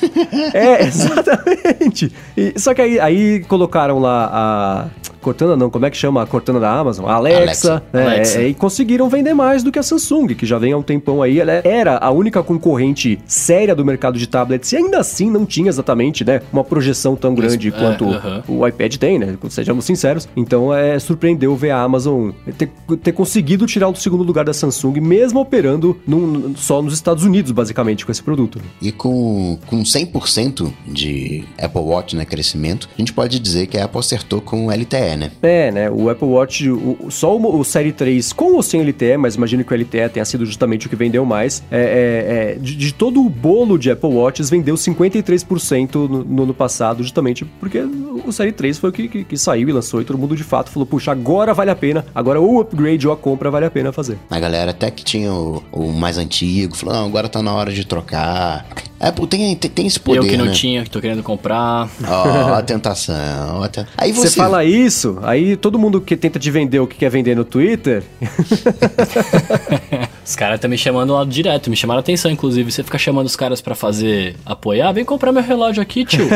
É, exatamente. E- só que aí, aí colocaram lá a. Cortana não, como é que chama a Cortana da Amazon? A Alexa, Alexa. né? Alexa. É, e conseguiram vender mais do que a Samsung, que já vem há um tempão aí. Ela era a única concorrente séria do mercado de tablets e ainda assim não tinha exatamente, né, uma projeção tão grande é, quanto aham. o iPad tem, né? Sejamos sinceros. Então é surpreendeu ver a Amazon ter, ter conseguido tirar o segundo lugar da Samsung, mesmo operando num- só nos Estados Unidos, basicamente, com esse produto. né? E com, com 100% de Apple Watch, né, crescimento, a gente pode dizer que a Apple acertou com o LTE, né? É, né? O Apple Watch, o- o- só o, o Série 3 com ou sem LTE, mas imagino que o LTE tenha sido justamente o que vendeu mais. É, é, é, de, de todo o bolo de Apple Watches, vendeu 53% no, no ano passado, justamente porque o Série 3 foi o que, que, que saiu e lançou e todo mundo de fato falou: puxa, agora vale a pena, agora ou o upgrade ou a compra vale a pena fazer. A galera até que tinha o, o mais antigo, falou, não, agora tá na hora de trocar. Apple tem, tem, tem esse poder, eu que não né? tinha, que tô querendo comprar. Ó, a tentação. a Aí Você você, fala isso, aí todo mundo que tenta te vender o que quer vender no Twitter, Os caras estão me chamando lá direto, me chamaram a atenção, inclusive. Você fica chamando os caras pra fazer apoiar, vem comprar meu relógio aqui, tio.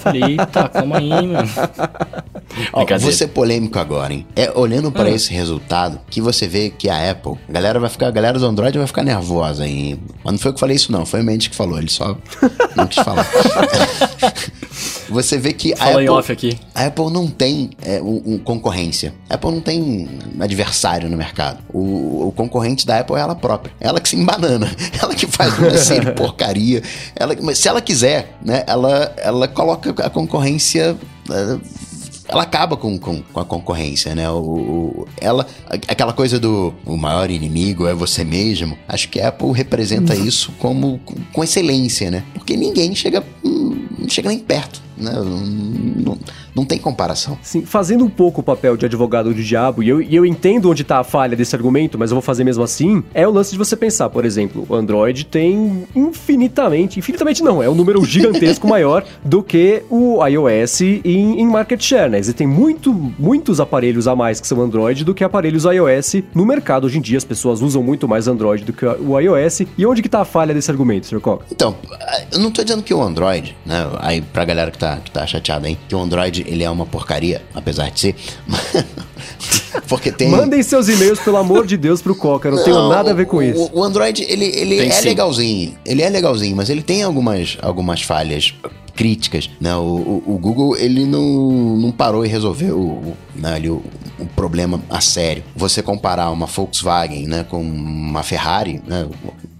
Falei, eita, calma aí, mano. Ó, vou ser polêmico agora, hein? É olhando pra esse resultado que você vê que a Apple, a galera vai ficar, a galera do Android vai ficar nervosa, hein? Mas não foi eu que falei isso, não. Foi o Mendes que falou. Ele só não quis falar. você vê que a Fala Apple, off aqui. a Apple não tem é, um, um concorrência. A Apple não tem adversário no mercado. O, o concorrente da Apple é ela própria. Ela que se embanana. Ela que faz uma série de porcaria. Ela, mas se ela quiser, né? Ela, ela coloca a concorrência. é, ela acaba com, com, com a concorrência, né? O, o- ela, aquela coisa do o maior inimigo é você mesmo. Acho que a Apple representa isso como com, com excelência, né? Porque ninguém chega, hum, não chega nem perto, né? Não, não tem comparação. Sim, fazendo um pouco o papel de advogado do diabo, e eu, e eu entendo onde tá a falha desse argumento, mas eu vou fazer mesmo assim, é o lance de você pensar, por exemplo, o Android tem infinitamente, infinitamente não, é um número gigantesco maior do que o iOS em, em market share, né? Existem muito, muitos aparelhos a mais que são Android do que aparelhos iOS no mercado hoje em dia, as pessoas usam muito mais Android do que o iOS, e onde que tá a falha desse argumento, Sr. Coca? Então, eu não tô dizendo que o Android, né? Aí pra galera que tá que tá chateado aí, que o Android ele é uma porcaria, apesar de ser. Porque tem. Mandem seus e-mails, pelo amor de Deus, pro Coca. Eu não, tenho nada a ver com o, isso. O Android, ele, ele Tem é sim. legalzinho. Ele é legalzinho, mas ele tem algumas, algumas falhas críticas, né? O, o- o Google, ele não, não parou e resolveu o, né, ali, o, o problema a sério. Você comparar uma Volkswagen, né, com uma Ferrari, né?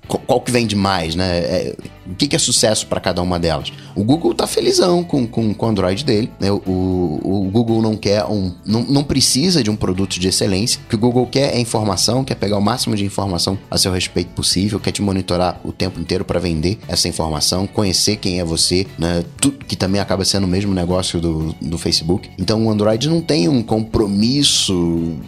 Qual que vende mais, né? É, o que, que é sucesso para cada uma delas? O Google tá felizão com, com, com o Android dele. Né? O, o Google não quer um. Não, não precisa de um produto de excelência. O que o Google quer é informação, quer pegar o máximo de informação a seu respeito possível, quer te monitorar o tempo inteiro para vender essa informação, conhecer quem é você, né? Tudo que também acaba sendo o mesmo negócio do, do Facebook. Então o Android não tem um compromisso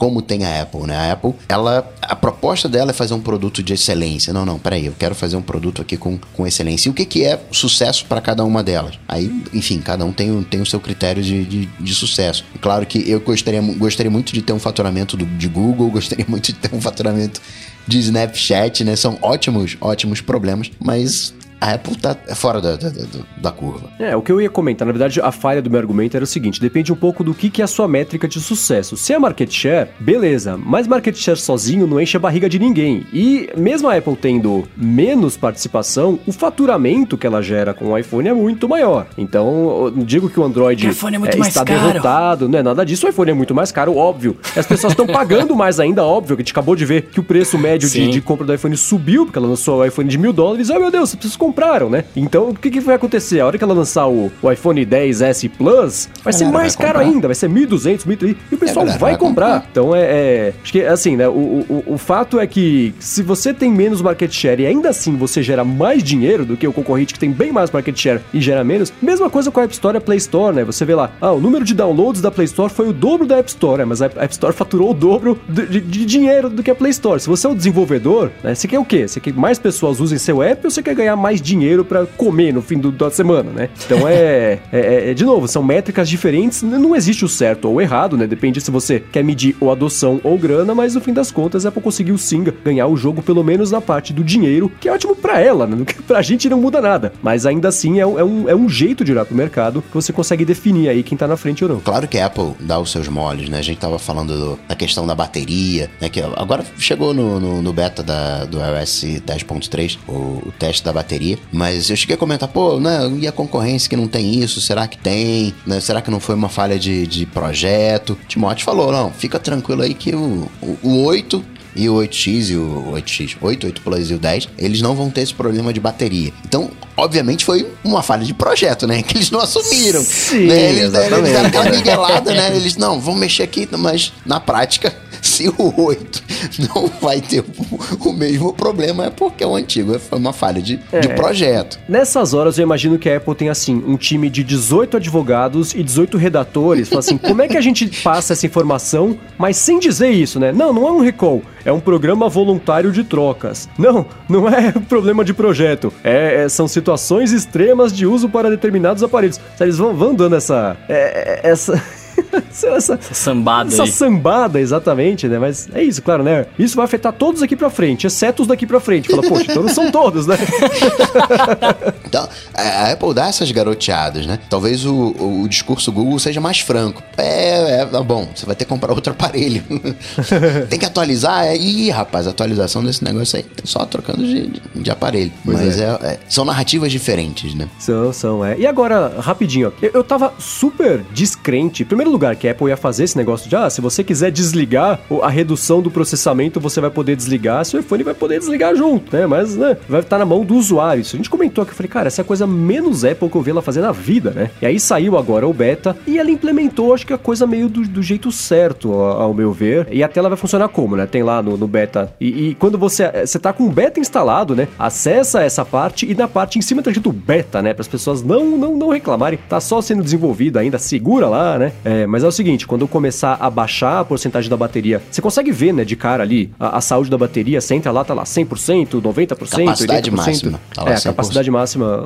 como tem a Apple, né? A Apple, ela, a proposta dela é fazer um produto de excelência. Não, não, peraí, eu quero fazer um produto aqui com, com excelência. E o que, que é sucesso para cada uma delas? Aí, enfim, cada um tem, tem o seu critério de, de, de sucesso. Claro que eu gostaria, gostaria muito de ter um faturamento do, de Google, gostaria muito de ter um faturamento de Snapchat, né? São ótimos, ótimos problemas, mas a Apple tá fora da, da, da, curva. É, o que eu ia comentar, na verdade, a falha do meu argumento era o seguinte: depende um pouco do que, que é a sua métrica de sucesso. Se é market share, beleza, mas market share sozinho não enche a barriga de ninguém. E mesmo a Apple tendo menos participação, o faturamento que ela gera com o iPhone é muito maior. Então, eu não digo que o Android O iPhone é muito é, mais está caro. derrotado, não é nada disso. O iPhone é muito mais caro, óbvio. As pessoas estão pagando mais ainda, óbvio, que a gente acabou de ver que o preço médio de, de compra do iPhone subiu, porque ela lançou o iPhone de mil dólares. Ai meu Deus, vocês compraram, né? Então o que, que vai acontecer? A hora que ela lançar o, o iPhone 10S Plus, vai ser mais vai caro ainda, vai ser 1.200, 1.300, e o pessoal vai vai comprar. comprar. Então é, é- Acho que assim, né? O, o, o fato é que se você tem menos market share e ainda assim você gera mais dinheiro do que o concorrente que tem bem mais market share e gera menos, mesma coisa com a App Store e a Play Store, né? Você vê lá, ah, o número de downloads da Play Store foi o dobro da App Store, né? mas a App Store faturou o dobro de, de- dinheiro do que a Play Store. Se você é o desenvolvedor, né? Você quer o quê? Você quer que mais pessoas usem seu app ou você quer ganhar mais dinheiro pra comer no fim do- da semana, né? Então é, é- é- de novo, são métricas diferentes, não existe o certo ou o errado, né? Depende se você quer medir ou adoção ou grana, mas no fim das contas a Apple conseguiu sim ganhar o jogo pelo menos na parte do dinheiro, que é ótimo pra ela, né? Pra gente não muda nada, mas ainda assim é, um- é um, é um jeito de olhar pro mercado que você consegue definir aí quem tá na frente ou não. Claro que a Apple dá os seus moles, né? A gente tava falando do- da questão da bateria, né? Que agora chegou no, no- no beta da, do iOS 10.3, o, o teste da bateria. Mas eu cheguei a comentar, pô, né? E a concorrência que não tem isso? Será que tem? Né, será que não foi uma falha de, de projeto? Timóteo falou, não, fica tranquilo aí que o, o, o 8 e o 8X e o 8X, 8, 8 Plus e o 10, eles não vão ter esse problema de bateria. Então, obviamente, foi uma falha de projeto, né? Que eles não assumiram. Sim, né? Eles, eles deram aquela miguelada, né? Eles, não, vamos mexer aqui, mas na prática, se o 8 não vai ter o, o mesmo problema, é porque o antigo foi uma falha de, de É. projeto. Nessas horas eu imagino que a Apple tem assim, um time de 18 advogados e 18 redatores. Fala assim, como é que a gente passa essa informação, mas sem dizer isso, né? Não, não é um recall, é um programa voluntário de trocas. Não, não é problema de projeto. É, é- são situações extremas de uso para determinados aparelhos. Eles vão, vão dando essa. é- é- essa. Essa, Essa sambada essa aí. sambada, exatamente, né? Mas é isso, claro, né? Isso vai afetar todos aqui pra frente, exceto os daqui pra frente. Fala, poxa, então não são todos, né? Então, a Apple dá essas garoteadas, né? Talvez o, o, discurso Google seja mais franco. É, é, tá bom, você vai ter que comprar outro aparelho. Tem que atualizar? É, ih, rapaz, a atualização desse negócio aí, só trocando de, de- de aparelho. Mas é, é, são narrativas diferentes, né? São, são, é. E agora, rapidinho, ó. Eu, eu tava super descrente. Em primeiro lugar, que a Apple ia fazer esse negócio de, ah, se você quiser desligar a redução do processamento, você vai poder desligar, seu iPhone vai poder desligar junto, né? Mas, né, vai estar na mão do usuário. Isso a gente comentou aqui, eu falei, cara, essa é a coisa menos Apple que eu vi ela fazer na vida, né? E aí saiu agora o beta e ela implementou, acho que a coisa meio do, do jeito certo, ao, ao meu ver. E a tela vai funcionar como, né? Tem lá no, no beta. E, e quando você, você tá com o beta instalado, né? Acessa essa parte e na parte em cima tá escrito beta, né? Para as pessoas não, não, não reclamarem. Tá só sendo desenvolvido ainda, segura lá, né? É, mas é o seguinte, quando começar a baixar a porcentagem da bateria, você consegue ver, né, de cara ali, a, a saúde da bateria, você entra lá, tá lá 100%, 90%, Capacidade 80%. máxima, tá é, a 100%. capacidade máxima,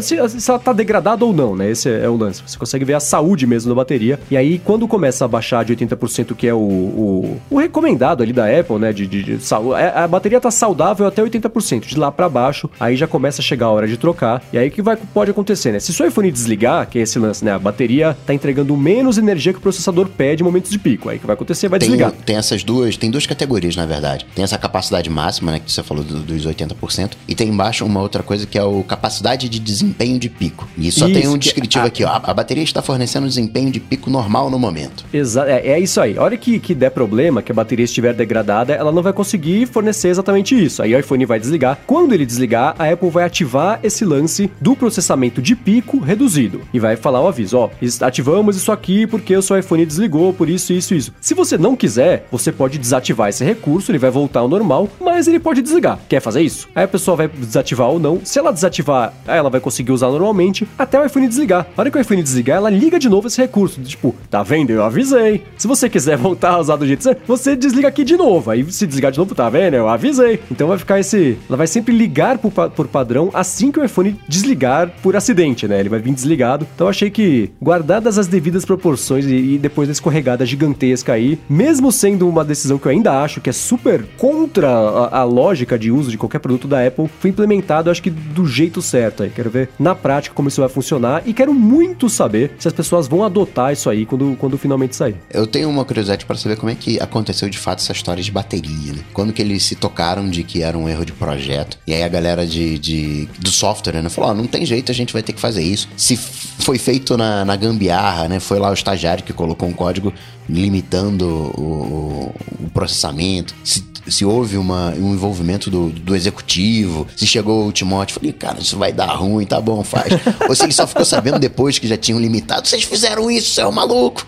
se, se ela tá degradada ou não, né, esse é, é o lance. Você consegue ver a saúde mesmo da bateria, e aí quando começa a baixar de 80%, que é o, o, o recomendado ali da Apple, né, de, de, de saúde, a bateria tá saudável até 80%, de lá para baixo, aí já começa a chegar a hora de trocar, e aí o que vai, pode acontecer, né, se seu iPhone desligar, que é esse lance, né, a bateria tá entregando menos energia que o processador pede em momentos de pico, aí o que vai acontecer, vai Tem, desligar. tem essas duas, tem duas categorias, na verdade. Tem essa capacidade máxima, né, que você falou do- dos 80%, e tem embaixo uma outra coisa que é o capacidade de desempenho de pico. E só tem Isso, um que- descritivo ah. aqui, ó. A bateria está fornecendo desempenho de pico normal no momento. Exa é, é isso aí. A hora que, que der problema, que a bateria estiver degradada, ela não vai conseguir fornecer exatamente isso. Aí o iPhone vai desligar. Quando ele desligar, a Apple vai ativar esse lance do processamento de pico reduzido. E vai falar o aviso, ó, ativamos isso aqui porque o seu iPhone desligou, por isso, isso, isso. Se você não quiser, você pode desativar esse recurso, ele vai voltar ao normal, mas ele pode desligar. Quer fazer isso? Aí a pessoa vai desativar ou não. Se ela desativar, ela vai conseguir usar normalmente até o iPhone desligar. A hora que o iPhone desligar, ela liga de novo esse recurso. Tipo, tá vendo? Eu avisei. Se você quiser voltar a usar do jeito certo, você desliga aqui de novo. Aí se desligar de novo, tá vendo? Eu avisei. Então vai ficar esse. Ela vai sempre ligar por, por padrão assim que o iPhone desligar por acidente, né? Ele vai vir desligado. Então achei que, guardadas as devidas proporções e, e depois da escorregada gigantesca aí, mesmo sendo uma decisão que eu ainda acho que é super contra a, a lógica de uso de qualquer produto da Apple, foi implementado, acho que do jeito certo aí. Quero ver na prática como isso vai funcionar e quero muito saber se as pessoas vão adotar isso aí quando, quando finalmente sair. Eu tenho uma curiosidade para saber como é que aconteceu de fato essa história de bateria, né? Quando que eles se tocaram de que era um erro de projeto. E aí a galera de, de- do software, né? Falou, ó, não tem jeito, a gente vai ter que fazer isso. Se foi feito na, na gambiarra, né? Foi lá o estagiário que colocou um código limitando o, o processamento. Se, se houve uma, um envolvimento do, do executivo, se chegou o Timóteo, falei, cara, isso vai dar ruim, tá bom, faz. Ou se ele só ficou sabendo depois que já tinham limitado, vocês fizeram isso, você é um maluco.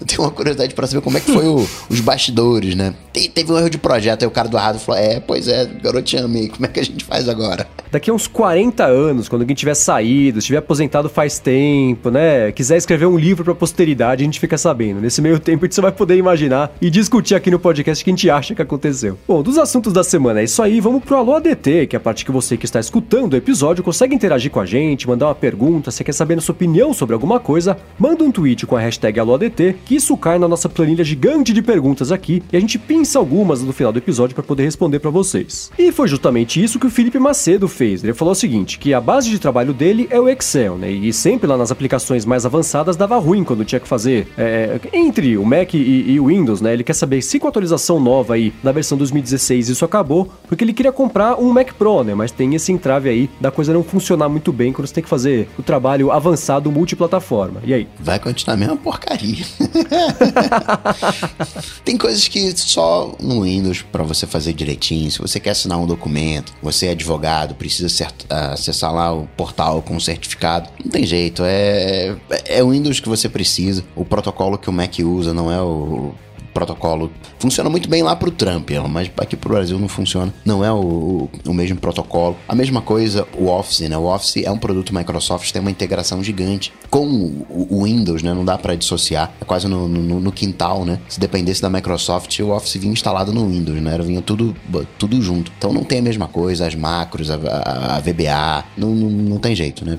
Eu tenho uma curiosidade pra saber como é que foi o- os bastidores, né? Te- teve um erro de projeto, aí o cara do errado falou: É, pois é, garotinho amei, como é que a gente faz agora? Daqui a uns 40 anos, quando alguém tiver saído, estiver aposentado faz tempo, né? Quiser escrever um livro pra posteridade, a gente fica sabendo. Nesse meio tempo, a gente só vai poder imaginar e discutir aqui no podcast o que a gente acha que aconteceu. Bom, dos assuntos da semana é isso aí. Vamos pro Alô ADT, que é a parte que você que está escutando o episódio consegue interagir com a gente, mandar uma pergunta, se quer saber a sua opinião sobre alguma coisa, manda um tweet com a hashtag AlôADT, que isso cai na nossa planilha gigante de perguntas aqui e a gente pinça algumas no final do episódio para poder responder para vocês. E foi justamente isso que o Felipe Macedo fez. Ele falou o seguinte, que a base de trabalho dele é o Excel, né? E sempre lá nas aplicações mais avançadas dava ruim quando tinha que fazer é, entre o Mac e, e o Windows, né? Ele quer saber se com a atualização nova aí da versão 2016 isso acabou, porque ele queria comprar um Mac Pro, né? Mas tem esse entrave aí da coisa não funcionar muito bem quando você tem que fazer o trabalho avançado multiplataforma. E aí? Vai continuar a mesma porcaria. Tem coisas que só no Windows pra você fazer direitinho. Se você quer assinar um documento, você é advogado, precisa ah, acessar lá o portal com certificado. Não tem jeito, é, é o Windows que você precisa. O protocolo que o Mac usa não é o protocolo. Funciona muito bem lá pro Trump, mas aqui pro Brasil não funciona. Não é o, o, mesmo protocolo. A mesma coisa o Office, né? O Office é um produto Microsoft, tem uma integração gigante com o, Windows, né? Não dá pra dissociar. É quase no, no, no quintal, né? Se dependesse da Microsoft, o Office vinha instalado no Windows, né? Era- Vinha tudo, tudo junto. Então não tem a mesma coisa, as macros, a, a- a VBA, não, não, não tem jeito, né?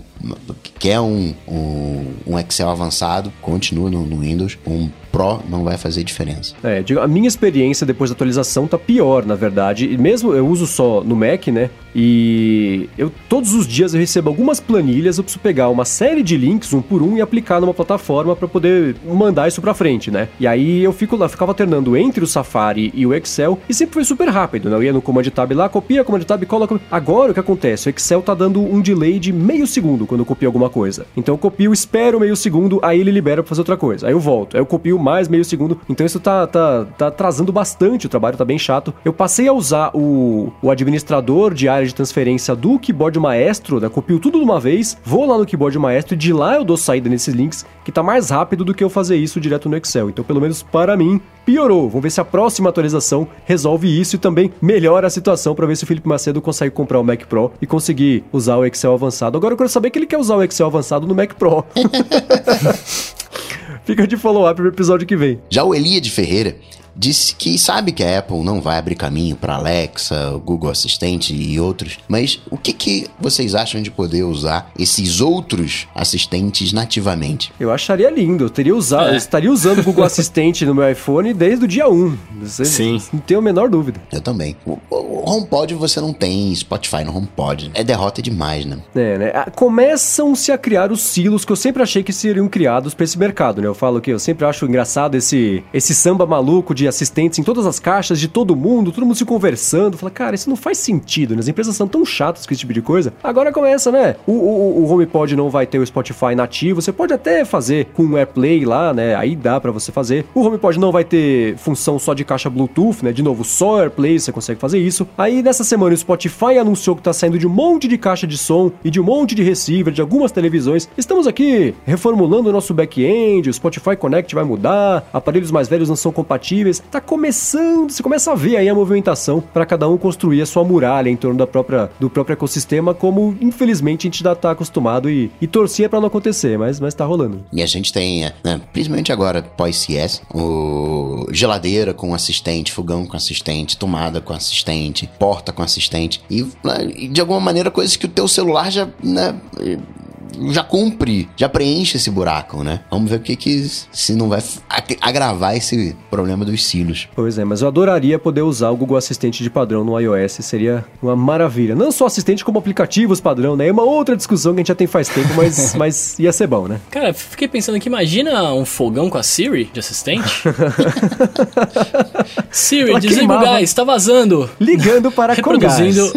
Quer um, um, um Excel avançado, continua no, no Windows. Um Pro não vai fazer diferença. É, digo, a minha experiência depois da atualização tá pior, na verdade. E mesmo eu uso só no Mac, né? E eu todos os dias eu recebo algumas planilhas, eu preciso pegar uma série de links um por um e aplicar numa plataforma para poder mandar isso para frente, né? E aí eu fico lá, ficava alternando entre o Safari e o Excel e sempre foi super rápido, né? Eu ia no Command Tab lá, copia, Command Tab, cola. Agora o que acontece? O Excel tá dando um delay de meio segundo quando eu copio alguma coisa. Então eu copio, espero meio segundo, aí ele libera pra fazer outra coisa. Aí eu volto, aí eu copio mais meio segundo. Então isso tá, tá, tá atrasando bastante o trabalho, tá bem chato. Eu passei a usar o, o administrador de área de transferência do Keyboard Maestro, né? Copio tudo de uma vez, vou lá no Keyboard Maestro e de lá eu dou saída nesses links, que tá mais rápido do que eu fazer isso direto no Excel. Então, pelo menos para mim, piorou. Vamos ver se a próxima atualização resolve isso e também melhora a situação para ver se o Felipe Macedo consegue comprar o Mac Pro e conseguir usar o Excel avançado. Agora eu quero saber que ele quer usar o Excel avançado no Mac Pro. Fica de follow-up pro episódio que vem. Já o Elia de Ferreira disse que sabe que a Apple não vai abrir caminho para Alexa, Google Assistente e outros, mas o que, que vocês acham de poder usar esses outros assistentes nativamente? Eu acharia lindo. Eu teria usado, É. eu estaria usando o Google Assistente no meu iPhone desde o dia 1. Você- Sim. Não tenho a menor dúvida. Eu também. O, o HomePod você não tem Spotify no HomePod. É derrota demais, né? É, né? Ah, Começam-se a criar os silos que eu sempre achei que seriam criados pra esse mercado, né? Eu falo que eu sempre acho engraçado esse, esse samba maluco de assistentes em todas as caixas de todo mundo, todo mundo se conversando. Fala, cara, isso não faz sentido, né? As empresas são tão chatas com esse tipo de coisa. Agora começa, né? O, o, o HomePod não vai ter o Spotify nativo, você pode até fazer com o AirPlay lá, né? Aí dá pra você fazer. O HomePod não vai ter função só de caixa Bluetooth, né? De novo, só AirPlay você consegue fazer isso. Aí nessa semana o Spotify anunciou que tá saindo de um monte de caixa de som e de um monte de receiver de algumas televisões. Estamos aqui reformulando o nosso back-end, o Spotify Connect vai mudar, aparelhos mais velhos não são compatíveis. Tá começando, você começa a ver aí a movimentação para cada um construir a sua muralha em torno da própria, do próprio ecossistema, como infelizmente a gente já tá acostumado e, e torcia para não acontecer, mas, mas tá rolando. E a gente tem, é, né, principalmente agora pós-CS, o geladeira com assistente, fogão com assistente, tomada com assistente, porta com assistente. E, né, e, de alguma maneira coisas que o teu celular já, né, já cumpre, já preenche esse buraco, né? Vamos ver o que que se não vai ag- agravar esse problema dos silos. Pois é, mas eu adoraria poder usar o Google Assistente de padrão no iOS, seria uma maravilha. Não só assistente, como aplicativos padrão, né? É uma outra discussão que a gente já tem faz tempo, mas, mas ia ser bom, né? Cara, fiquei pensando aqui, imagina um fogão com a Siri de assistente? Siri, Ela desliga o gás, tá vazando. Ligando para com gás. Reproduzindo.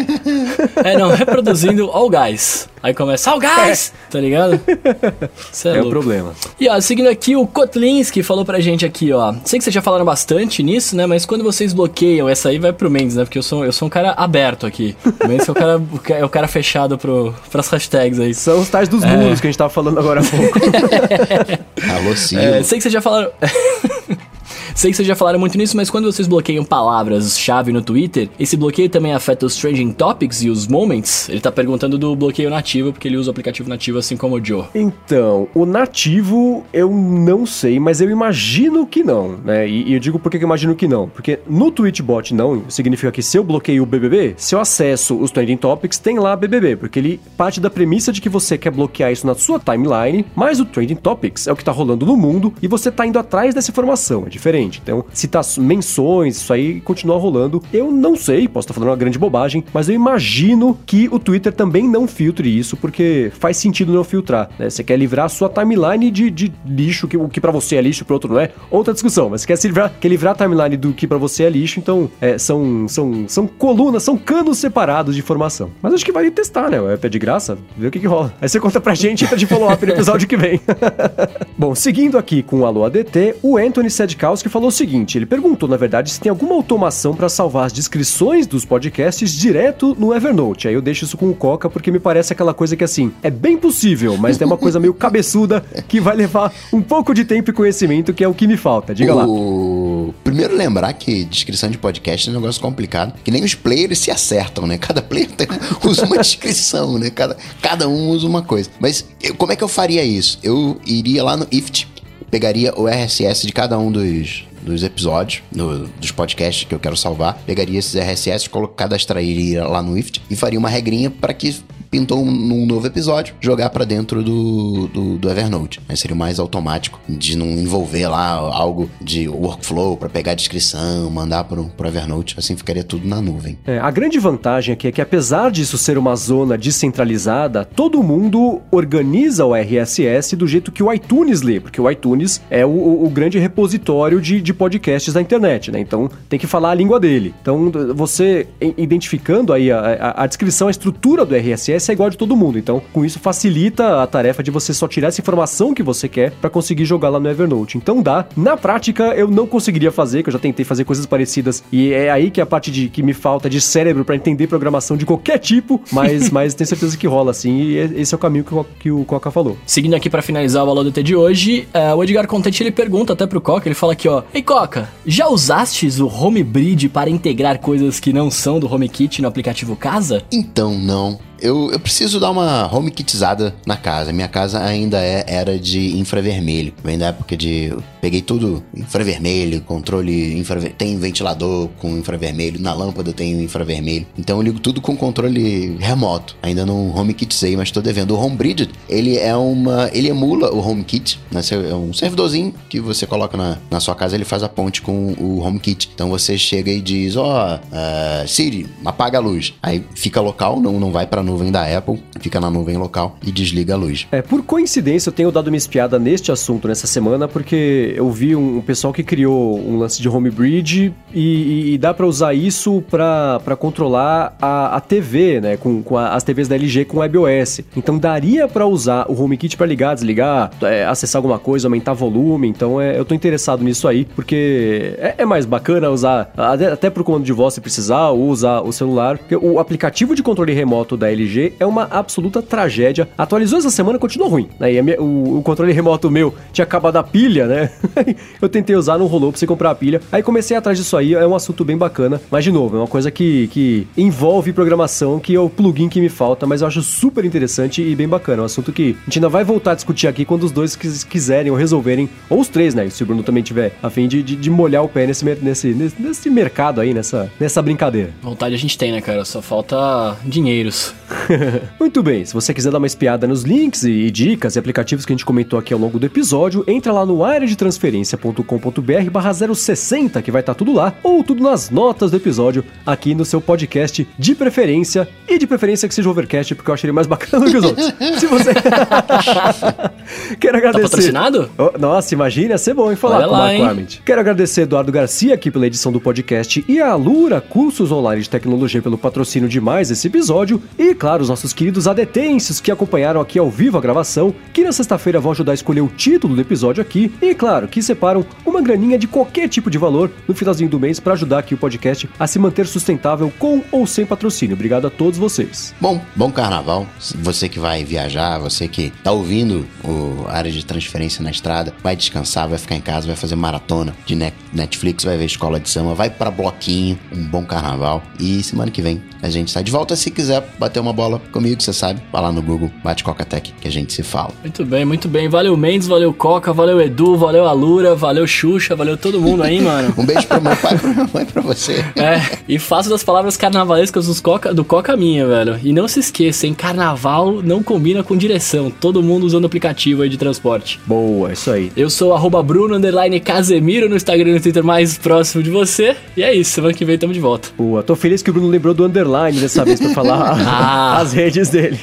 É, não, reproduzindo ao gás. Aí começa, ao gás! Tá ligado? Isso é, É o problema. E ó, seguindo aqui, o Kotlinski falou pra gente aqui, ó. Sei que vocês já falaram bastante nisso, né? Mas quando vocês bloqueiam, essa aí vai pro Mendes, né? Porque eu sou, eu sou um cara aberto aqui. O Mendes é o cara, é o cara fechado pro, pras hashtags aí. São os tais dos É. muros que a gente tava falando agora há pouco. Alô, Silo. É, sei que vocês já falaram. Sei que vocês já falaram muito nisso, mas quando vocês bloqueiam palavras-chave no Twitter, esse bloqueio também afeta os trending topics e os moments? Ele tá perguntando do bloqueio nativo, porque ele usa o aplicativo nativo assim como o Joe. Então, o nativo eu não sei, mas eu imagino que não, né? E, e eu digo por que eu imagino que não. Porque no Twitchbot não, significa que se eu bloqueio o BBB, se eu acesso os Trending Topics, tem lá BBB, porque ele parte da premissa de que você quer bloquear isso na sua timeline, mas o Trending Topics é o que tá rolando no mundo e você tá indo atrás dessa informação, é diferente. Então, tá menções, isso aí continua rolando. Eu não sei, posso estar falando uma grande bobagem, mas eu imagino que o Twitter também não filtre isso, porque faz sentido não filtrar, né? Você quer livrar a sua timeline de, de lixo, que o que pra você é lixo, pro outro não é. Outra discussão, mas você quer, se livrar, quer livrar a timeline do que pra você é lixo, então é, são, são, são colunas, são canos separados de informação. Mas acho que vale testar, né? É de graça, ver o que, que rola. Aí você conta pra gente e entra de follow-up no episódio que vem. Bom, seguindo aqui com o Alô ADT, o Anthony Sedkowski falou o seguinte: ele perguntou, na verdade, se tem alguma automação para salvar as descrições dos podcasts direto no Evernote. Aí eu deixo isso com o Coca porque me parece aquela coisa que assim, é bem possível, mas é uma coisa meio cabeçuda que vai levar um pouco de tempo e conhecimento, que é o que me falta. Diga lá. O... Primeiro lembrar que descrição de podcast é um negócio complicado, que nem os players se acertam, né? Cada player usa uma descrição, né? Cada, cada um usa uma coisa. Mas eu- como é que eu faria isso? Eu iria lá no IFT, pegaria o RSS de cada um dos, dos episódios, do- dos podcasts que eu quero salvar, pegaria esses RSS, cadastraria lá no IFT e faria uma regrinha para que pintou um, num novo episódio, jogar pra dentro do, do, do Evernote. Aí seria o mais automático, de não envolver lá algo de workflow pra pegar a descrição, mandar pro, pro Evernote. Assim ficaria tudo na nuvem. É, a grande vantagem aqui é que, apesar disso ser uma zona descentralizada, todo mundo organiza o RSS do jeito que o iTunes lê, porque o iTunes é o, o- grande repositório de, de podcasts da internet, né? Então tem que falar a língua dele. Então você identificando aí a, a- a descrição, a estrutura do RSS é igual de todo mundo. Então com isso facilita a tarefa de você só tirar essa informação que você quer para conseguir jogar lá no Evernote. Então dá. Na prática eu não conseguiria fazer, que eu já tentei fazer coisas parecidas e é aí que a parte de que me falta de cérebro para entender programação de qualquer tipo, mas, mas tenho certeza que rola assim e é- esse é o caminho que o, que o Coca falou. Seguindo aqui pra finalizar o Alô DT de hoje, é, o Edgar Contente ele pergunta até pro Coca, ele fala aqui, ó: "Ei Coca, já usastes o Homebreed para integrar coisas que não são do HomeKit no aplicativo Casa?" Então, não. Eu, eu preciso dar uma home kitizada na casa. Minha casa ainda é, era de infravermelho. Vem da época de. Peguei tudo infravermelho, controle infravermelho. Tem ventilador com infravermelho, na lâmpada tem infravermelho. Então eu ligo tudo com controle remoto. Ainda não home kitizei, mas tô devendo. O Homebridge, ele é uma. Ele emula o HomeKit, né? É um servidorzinho que você coloca na, na sua casa, ele faz a ponte com o HomeKit. Então você chega e diz: Ó, oh, uh, Siri, apaga a luz. Aí fica local, não, não vai pra nuvem da Apple, fica na nuvem local e desliga a luz. É, por coincidência, eu tenho dado uma espiada neste assunto nessa semana, porque eu vi um, um pessoal que criou um lance de Homebridge e, e, e dá para usar isso para controlar a, a TV, né? Com, com a, as TVs da LG com WebOS. Então daria para usar o HomeKit para ligar, desligar, é, acessar alguma coisa, aumentar volume. Então é, eu tô interessado nisso aí, porque é, é mais bacana usar, até, até pro comando de voz se precisar, ou usar o celular. O aplicativo de controle remoto da LG é uma absoluta tragédia. Atualizou essa semana, continua ruim. Né? Minha, o, o, controle remoto meu tinha acabado a pilha, né? eu tentei usar, não rolou pra você comprar a pilha. Aí comecei atrás disso aí, é um assunto bem bacana. Mas, de novo, é uma coisa que, que envolve programação, que é o plugin que me falta, mas eu acho super interessante e bem bacana. É um assunto que a gente ainda vai voltar a discutir aqui quando os dois quiserem ou resolverem, ou os três, né? Se o Bruno também tiver a fim de, de, de molhar o pé nesse, nesse, nesse, nesse mercado aí, nessa, nessa brincadeira. Vontade a gente tem, né, cara? Só falta dinheiros. Muito bem, se você quiser dar uma espiada nos links e, e, dicas e aplicativos que a gente comentou aqui ao longo do episódio, entra lá no areadetransferencia.com.br barra 060 que vai estar tá tudo lá, ou tudo nas notas do episódio aqui no seu podcast de preferência, e de preferência que seja overcast, porque eu achei ele mais bacana do que os outros. se você... Quero agradecer... Tá patrocinado? Oh, nossa, imagina, ia ser bom em falar Olha com o Marco Arment. Quero agradecer Eduardo Garcia aqui pela edição do podcast e a Lura Cursos Online de Tecnologia pelo patrocínio de mais esse episódio, e claro, os nossos queridos adetêncios que acompanharam aqui ao vivo a gravação, que na sexta-feira vão ajudar a escolher o título do episódio aqui, e claro, que separam uma graninha de qualquer tipo de valor no finalzinho do mês para ajudar aqui o podcast a se manter sustentável com ou sem patrocínio. Obrigado a todos vocês. Bom, bom carnaval. Você que vai viajar, você que tá ouvindo o área de transferência na estrada, vai descansar, vai ficar em casa, vai fazer maratona de Netflix, vai ver escola de samba, vai para bloquinho, um bom carnaval. E semana que vem a gente está de volta. Se quiser bater uma bola comigo, você sabe, vai lá no Google, bate Coca-Tech, que a gente se fala. Muito bem, muito bem. Valeu Mendes, valeu Coca, valeu Edu, valeu Alura, valeu Xuxa, valeu todo mundo aí, mano. um beijo pro meu pai pra minha mãe pra você. É, e faço das palavras carnavalescas dos Coca, do Coca minha, velho. E não se esqueça, em carnaval não combina com direção. Todo mundo usando aplicativo aí de transporte. Boa, isso aí. Eu sou arroba Bruno Casemiro no Instagram e no Twitter mais próximo de você. E é isso, semana que vem tamo de volta. Boa, tô feliz que o Bruno lembrou do underline underline dessa vez pra falar ah. as redes dele.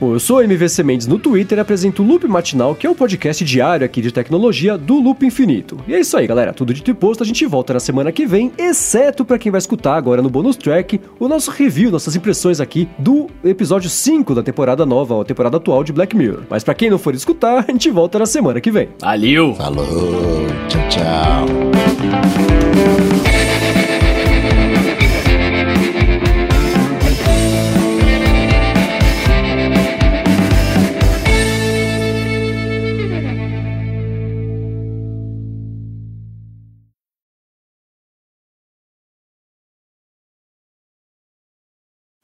Bom, eu sou o MVC Mendes no Twitter e apresento o Loop Matinal, que é o podcast diário aqui de tecnologia do Loop Infinito. E é isso aí, galera. Tudo dito e posto, a gente volta na semana que vem, exceto para quem vai escutar agora no bonus track o nosso review, nossas impressões aqui do episódio 5 da temporada nova, a temporada atual de Black Mirror. Mas para quem não for escutar, a gente volta na semana que vem. Valeu! Falou! Tchau, tchau!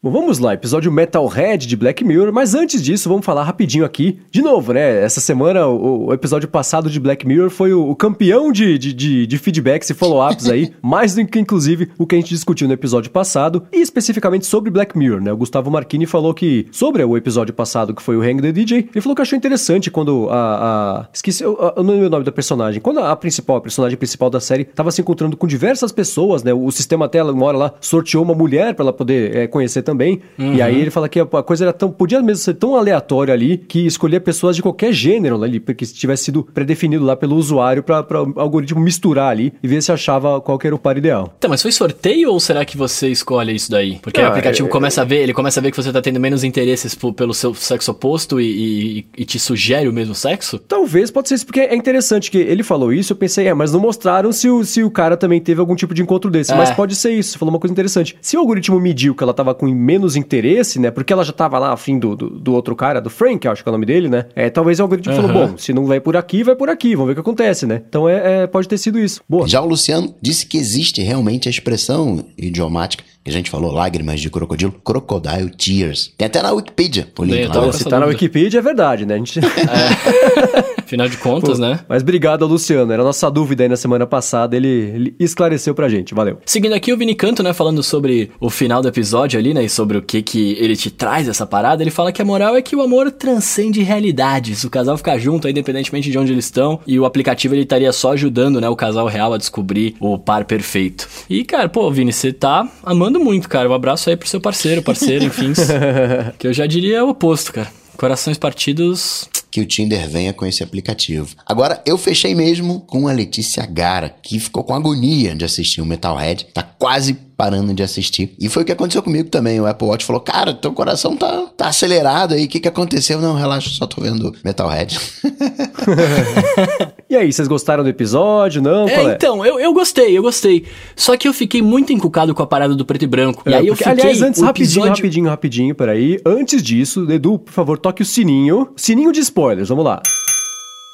Bom, vamos lá, episódio Metalhead de Black Mirror, mas antes disso, vamos falar rapidinho aqui, de novo, né? Essa semana, o, o episódio passado de Black Mirror foi o, o campeão de, de, de, de, feedbacks e follow-ups aí, mais do que, inclusive, o que a gente discutiu no episódio passado, e especificamente sobre Black Mirror, né? O Gustavo Marchini falou que, sobre o episódio passado, que foi o Hang the DJ, ele falou que achou interessante quando a... a esqueci, não lembro o nome da personagem, quando a, a principal, a personagem principal da série, tava se encontrando com diversas pessoas, né? O sistema até, uma hora lá, sorteou uma mulher para ela poder é, conhecer também, também. Uhum. E aí ele fala que a coisa era tão. Podia mesmo ser tão aleatória ali que escolhia pessoas de qualquer gênero ali, porque tivesse sido predefinido lá pelo usuário para o algoritmo misturar ali e ver se achava qual era o par ideal. Então, mas foi sorteio ou será que você escolhe isso daí? Porque o aplicativo é, começa a ver, ele começa a ver que você tá tendo menos interesses pelo seu sexo oposto e, e, e, te sugere o mesmo sexo? Talvez, pode ser isso, porque é interessante que ele falou isso, eu pensei, é, mas não mostraram se o, se o cara também teve algum tipo de encontro desse. É. Mas pode ser isso, falou uma coisa interessante. Se o algoritmo mediu que ela tava com menos interesse, né? Porque ela já tava lá afim do, do, do outro cara, do Frank, acho que é o nome dele, né? É, talvez o algoritmo falou, Aham. bom, se não vai por aqui, vai por aqui, vamos ver o que acontece, né? Então é, é- pode ter sido isso. Boa. Já o Luciano disse que existe realmente a expressão idiomática que a gente falou, lágrimas de crocodilo, crocodile tears. Tem até na Wikipedia o link Bem, então, se tá na dúvida. Wikipedia, é verdade, né? A gente... Afinal de contas, né? Mas obrigado ao Luciano, era a nossa dúvida aí na semana passada, ele, ele esclareceu pra gente, valeu. Seguindo aqui, o Vini Canto, né, falando sobre o final do episódio ali, né, e sobre o que que ele te traz essa parada, ele fala que a moral é que o amor transcende realidades. O casal ficar junto, aí, independentemente de onde eles estão, e o aplicativo ele estaria só ajudando, né, o casal real a descobrir o par perfeito. E, cara, pô, Vini, você tá amando muito, cara. Um abraço aí pro seu parceiro, parceiro, enfim. que eu já diria o oposto, cara. Corações partidos. que o Tinder venha com esse aplicativo. Agora, eu fechei mesmo com a Letícia Gara, que ficou com agonia de assistir o Metalhead, tá quase parando de assistir. E foi o que aconteceu comigo também. O Apple Watch falou: Cara, teu coração tá, tá acelerado aí, o que, que aconteceu? Não, relaxa, só tô vendo Metalhead. E aí, vocês gostaram do episódio? Não? É, é? então, eu, eu gostei, eu gostei. Só que eu fiquei muito encucado com a parada do preto e branco. e É, aí eu fiquei. aliás, antes, rapidinho, episódio- rapidinho, rapidinho, peraí. Antes disso, Edu, por favor, toque o sininho. Sininho de spoilers, vamos lá.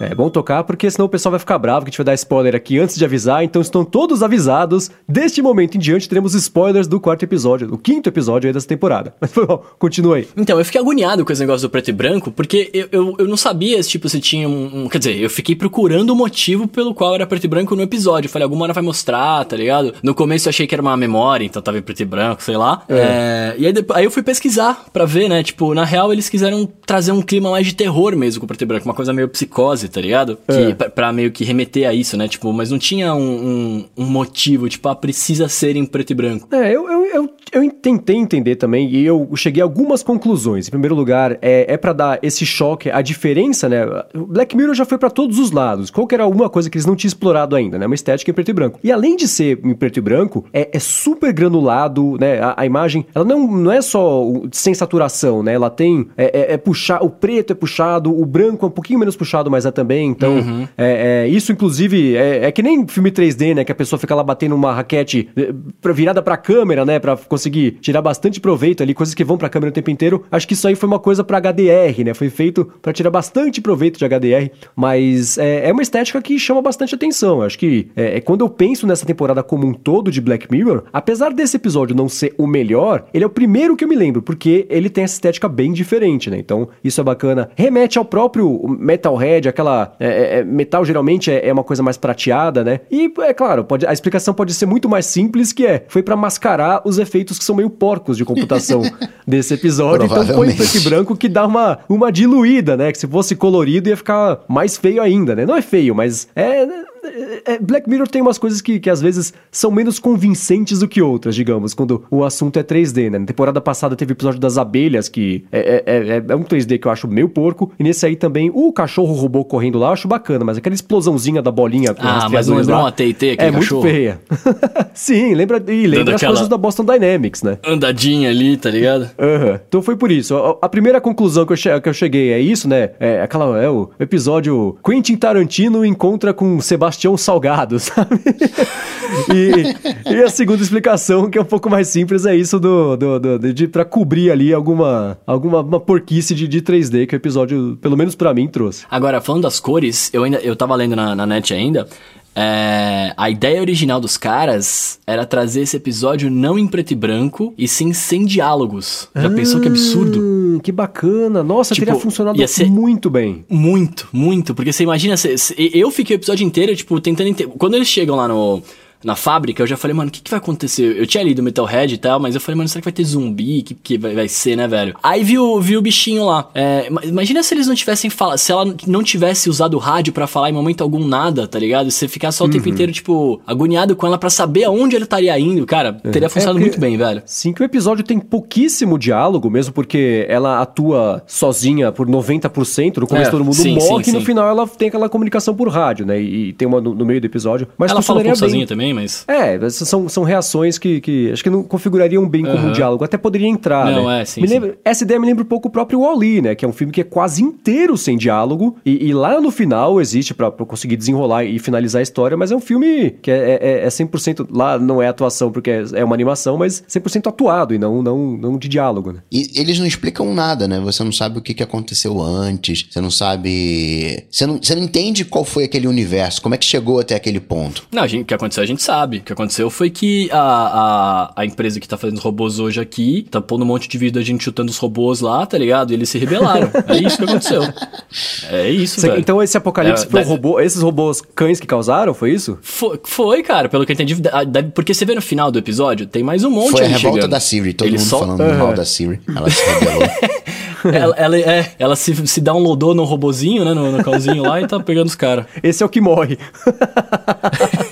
É bom tocar porque senão o pessoal vai ficar bravo que a gente vai dar spoiler aqui antes de avisar. Então estão todos avisados. Deste momento em diante teremos spoilers do quarto episódio, do quinto episódio aí dessa temporada. Mas foi bom, continua aí. Então, eu fiquei agoniado com esse negócio do preto e branco, porque eu, eu, eu não sabia, tipo, se tinha um, um- Quer dizer, eu fiquei procurando o motivo pelo qual era preto e branco no episódio. Eu falei, alguma hora vai mostrar, tá ligado? No começo eu achei que era uma memória, então tava em preto e branco, sei lá. É, e aí, depois, aí eu fui pesquisar pra ver, né? Tipo, na real eles quiseram trazer um clima mais de terror mesmo com o preto e branco, uma coisa meio psicose, tá ligado? Que, É. pra, pra meio que remeter a isso, né? Tipo, mas não tinha um, um, um motivo, tipo, ah, precisa ser em preto e branco. É, eu, eu, eu, eu tentei entender também e eu cheguei a algumas conclusões. Em primeiro lugar, é, é para dar esse choque, a diferença, né? Black Mirror já foi pra todos os lados. Qual que era uma coisa que eles não tinham explorado ainda, né? Uma estética em preto e branco. E além de ser em preto e branco, é, é super granulado, né? A, a imagem, ela não, não é só sem saturação, né? Ela tem, é, é, é puxar, o preto é puxado, o branco é um pouquinho menos puxado, mas é também. Então, é, é, isso inclusive é, é que nem filme 3D, né? Que a pessoa fica lá batendo uma raquete eh, virada pra câmera, né? Pra conseguir tirar bastante proveito ali, coisas que vão pra câmera o tempo inteiro. Acho que isso aí foi uma coisa pra HDR, né? Foi feito pra tirar bastante proveito de HDR, mas é, é uma estética que chama bastante atenção. Acho que é, é quando eu penso nessa temporada como um todo de Black Mirror, apesar desse episódio não ser o melhor, ele é o primeiro que eu me lembro, porque ele tem essa estética bem diferente, né? Então, isso é bacana. Remete ao próprio Metalhead, aquela. É, é, é, metal geralmente é, é uma coisa mais prateada, né? E, é claro, pode, a explicação pode ser muito mais simples, que é, foi pra mascarar os efeitos que são meio porcos de computação desse episódio. Então põe preto e branco que dá uma, uma diluída, né? Que se fosse colorido ia ficar mais feio ainda, né? Não é feio, mas é. É- Black Mirror tem umas coisas que, que às vezes são menos convincentes do que outras, digamos, quando o assunto é 3D, né? Na temporada passada teve o episódio das abelhas, que é, é, é, é um 3D que eu acho meio porco, e nesse aí também o cachorro robô correndo lá eu acho bacana, mas aquela explosãozinha da bolinha com Ah, mas não lembrou uma aquele É cachorro? muito feia. Sim, lembra, e lembra as coisas da Boston Dynamics, né? Andadinha ali, tá ligado? Aham. Então foi por isso. A, a primeira conclusão que eu, che- que eu cheguei é isso, né? É aquela é o episódio Quentin Tarantino encontra com Sebastião Salgado, sabe? e, e a segunda explicação, que é um pouco mais simples, é isso do, do, do de para cobrir ali alguma alguma uma porquice de, de 3D que o episódio, pelo menos pra mim, trouxe. Agora, falando das cores, eu ainda eu tava lendo na, na net ainda. é, a ideia original dos caras era trazer esse episódio não em preto e branco, e sim sem diálogos. Já pensou que absurdo? Hum, que bacana. Nossa, Tipo, teria funcionado muito bem. Muito, muito. Porque você imagina, eu fiquei o episódio inteiro, tipo, tentando entender. Quando eles chegam lá no. Na fábrica, eu já falei, mano, o que, que vai acontecer? Eu tinha lido Metalhead e tal, mas eu falei, mano, será que vai ter zumbi? O que, que vai, vai ser, né, velho? Aí vi o, vi o bichinho lá. É, ima- imagina se eles não tivessem falado, se ela não tivesse usado o rádio pra falar em momento algum nada, tá ligado? Você ficar só o tempo Uhum. inteiro, tipo, agoniado com ela pra saber aonde ele estaria indo, cara, teria funcionado porque- muito bem, velho. Sim, que o episódio tem pouquíssimo diálogo, mesmo porque ela atua sozinha por 90%. No começo É, todo mundo sim, morre sim, e no sim. final ela tem aquela comunicação por rádio, né? E, e tem uma no, no meio do episódio. Mas ela fala um pouco bem. sozinha também, também, mas. É, são, são reações que, que acho que não configurariam bem como um Aham. diálogo. Até poderia entrar, Não, né? é, sim, Me sim. lembra- essa ideia me lembra um pouco o próprio Wall-E, né? Que é um filme que é quase inteiro sem diálogo. E, e lá no final existe pra, pra conseguir desenrolar e finalizar a história, mas é um filme que é, é, é 100%... Lá não é atuação porque é, é uma animação, mas 100% atuado e não, não, não de diálogo, né? E eles não explicam nada, né? Você não sabe o que, que aconteceu antes, você não sabe. Você não, você não entende qual foi aquele universo, como é que chegou até aquele ponto. Não, a gente- o que aconteceu a gente sabe. O que aconteceu foi que a, a, a empresa que tá fazendo os robôs hoje aqui tá pondo um monte de vídeo da gente chutando os robôs lá, tá ligado? E eles se rebelaram. é isso que aconteceu. É isso, Você- velho. então esse apocalipse É, foi robô, esses robôs cães que causaram, foi isso? Foi, foi, cara, pelo que eu entendi. da- da- Porque você vê no final do episódio, tem mais um monte Foi a revolta chegando. da Siri, todo Eles mundo só- falando Aham. mal da Siri. Ela se rebelou. ela, ela, é, ela se, se downloadou no robozinho, né? No, no calzinho lá e tá pegando os caras. Esse é o que morre.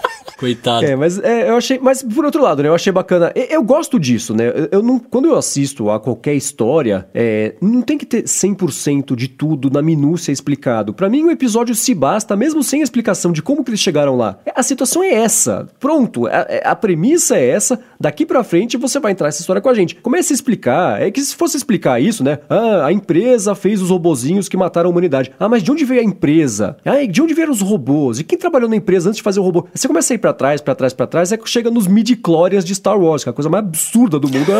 Coitado. É, mas é, eu achei. Mas por outro lado, né? Eu achei bacana. Eu, eu gosto disso, né? Eu, não, quando eu assisto a qualquer história, é, não tem que ter 100% de tudo na minúcia explicado. Pra mim, o episódio se basta, mesmo sem explicação de como que eles chegaram lá. A situação é essa. Pronto. A, a premissa é essa. Daqui pra frente você vai entrar nessa história com a gente. Comece a explicar. É que se fosse explicar isso, né? Ah, a empresa fez os robozinhos que mataram a humanidade. Ah, mas de onde veio a empresa? Ah, de onde vieram os robôs? E quem trabalhou na empresa antes de fazer o robô? Você começa a ir pra trás, pra trás, pra trás, é que chega nos midi-chlorians de Star Wars, que é a coisa mais absurda do mundo.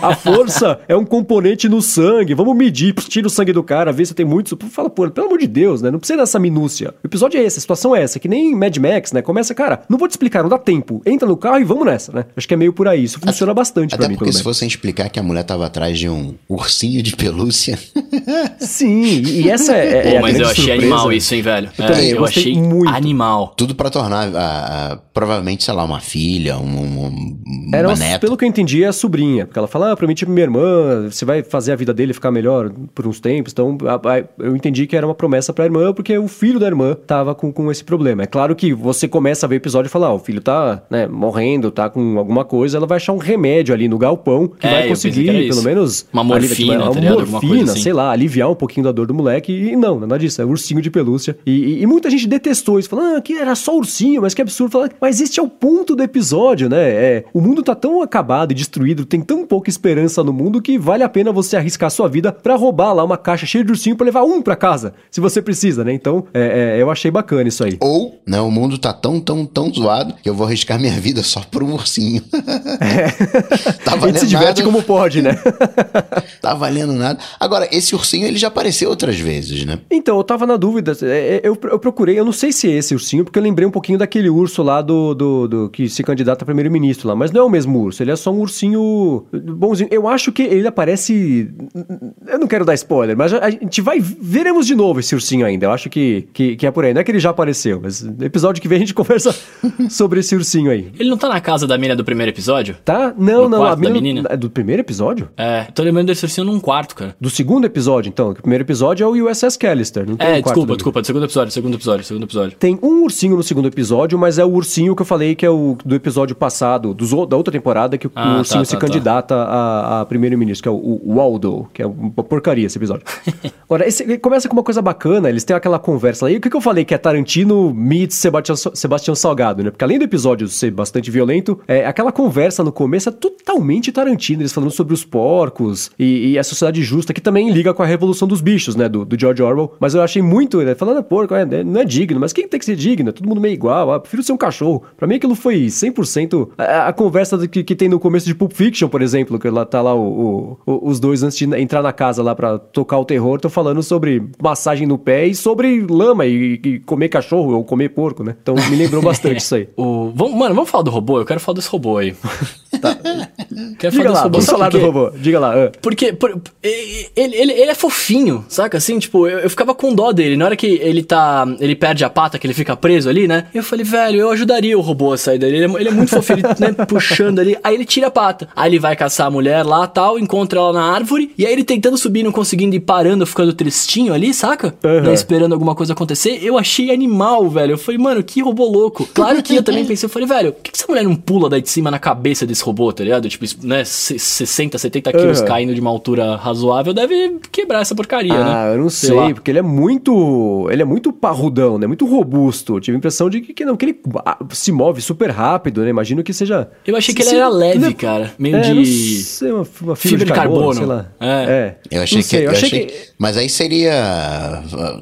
Ah, a força é um componente no sangue. Vamos medir, tira o sangue do cara, vê se tem muito. Fala, pô, pelo amor de Deus, né? Não precisa dessa minúcia. O episódio é esse, a situação é essa. Que nem Mad Max, né? Começa, cara, não vou te explicar, não dá tempo. Entra no carro e vamos nessa, né? Acho que é meio por aí. Isso funciona bastante pra Até mim, porque pelo se fossem explicar que a mulher tava atrás de um ursinho de pelúcia. Sim, e essa é, é Pô, mas eu achei surpresa. animal isso, hein, velho? Eu É, também, eu gostei achei muito. animal. Tudo pra tornar, a- a- provavelmente, sei lá, uma filha, um, um, Era, uma neta. pelo que eu entendi, é a sobrinha. Porque ela fala, ah, prometi pra minha irmã, você vai fazer a vida dele ficar melhor por uns tempos. Então, a- a- eu entendi que era uma promessa pra irmã, porque o filho da irmã tava com, com esse problema. É claro que você começa a ver o episódio e fala, ah, o filho tá né, morrendo, tá com alguma coisa, ela vai achar um remédio ali no galpão que É, vai conseguir, que pelo menos... Uma aliviar- morfina, uma ligado? Morfina, assim. sei lá, aliviar um pouquinho da dor do moleque. E não, nada disso, é ursinho de pelúcia. E, e- e muita gente detestou isso, falando, ah, que era só ursinho, mas que absurdo. Fala, mas este é o ponto do episódio, né? É, o mundo tá tão acabado e destruído, tem tão pouca esperança no mundo que vale a pena você arriscar sua vida pra roubar lá uma caixa cheia de ursinho pra levar um pra casa, se você precisa, né? Então, é, é, eu achei bacana isso aí. Ou, né, o mundo tá tão, tão, tão zoado que eu vou arriscar minha vida só por um ursinho. tá a gente se valendo diverte nada, como pode, né? tá valendo nada. Agora, esse ursinho, ele já apareceu outras vezes, né? Então, eu tava na dúvida. é, é, Eu, eu procurei, eu não sei se é esse ursinho, porque eu lembrei um pouquinho daquele urso lá do, do, do- que se candidata a primeiro-ministro lá. Mas não é o mesmo urso, ele é só um ursinho bonzinho. Eu acho que ele aparece. Eu não quero dar spoiler, mas a gente vai. Veremos de novo esse ursinho ainda. Eu acho que, que, que é por aí. Não é que ele já apareceu, mas no episódio que vem a gente conversa sobre esse ursinho aí. Ele não tá na casa da mina do primeiro episódio? Tá? Não, No não. quarto A da mina, menina? É do primeiro episódio? É, tô lembrando desse ursinho num quarto, cara. Do segundo episódio, então. O primeiro episódio é o USS Callister. Não tem É, um quarto desculpa, da- desculpa, do segundo episódio, segundo episódio, segundo episódio. Tem um ursinho no segundo episódio, mas é o ursinho que eu falei que é o do episódio passado, da outra temporada, que o, Ah, o ursinho tá, se tá, tá. candidata a, a primeiro-ministro, que é o, o Waldo, que é uma porcaria esse episódio. Agora, esse ele começa com uma coisa bacana, eles têm aquela conversa lá. E o que, que eu falei que é Tarantino meets Sebastião, Sebastião Salgado, né? Porque além do episódio ser bastante violento, é, aquela conversa no começo é totalmente Tarantino, eles falando sobre os porcos e, e a sociedade justa, que também liga com a Revolução dos Bichos, né? Do, do George Orwell. Mas eu achei muito, né? Falando, porco, é, é, não é digno, mas quem tem que ser digno? Todo mundo meio igual, ah, prefiro ser um cachorro. Pra mim aquilo foi 100% a, a conversa do que, que tem no começo de Pulp Fiction, por exemplo, que lá tá lá o, o- os dois antes de entrar na casa lá pra tocar o terror, estão falando sobre massagem no pé e sobre lama e, e comer cachorro ou comer porco, né? Então me lembrou bastante isso aí. O, vamos, mano, vamos falar do robô? Eu quero falar desse robô aí. Quero Diga falar lá, desse robô. vamos falar do robô. Diga lá. ah. Porque por- ele, ele, ele é fofinho, saca? Assim, tipo, eu, eu ficava com dó dele. Na hora que ele tá. Ele perde a pata, que ele fica preso ali, né? Eu falei, velho, eu ajudaria o robô a sair dele. Ele é, ele é muito fofinho, ele, né, puxando ali. Aí ele tira a pata. Aí ele vai caçar a mulher lá tal, encontra ela na árvore. E aí ele tentando subir, não conseguindo ir parando, ficando tristinho ali, saca? Aham. Né, esperando alguma coisa acontecer. Eu achei animal, velho. Eu falei, mano, que robô louco. Claro que eu também pensei, eu falei, velho, por que, que essa mulher não pula daí de cima na cabeça desse robô, tá ligado? Tipo, né, 60, 70 quilos Uhum. caindo de uma altura razoável, deve quebrar essa porcaria, né? Ah, eu não sei, lá. porque ele é muito. Ele é muito parrudão, né? Muito robusto. Eu tive a impressão de que, que não, que ele ah, se move super rápido, né? Imagino que seja. Eu achei que se- ele era leve, né? cara. Meio é, de. Não sei, uma, uma fibra, de carbono, sei lá. É. Eu achei Não que. sei, eu eu achei que- que- Mas aí seria. uh,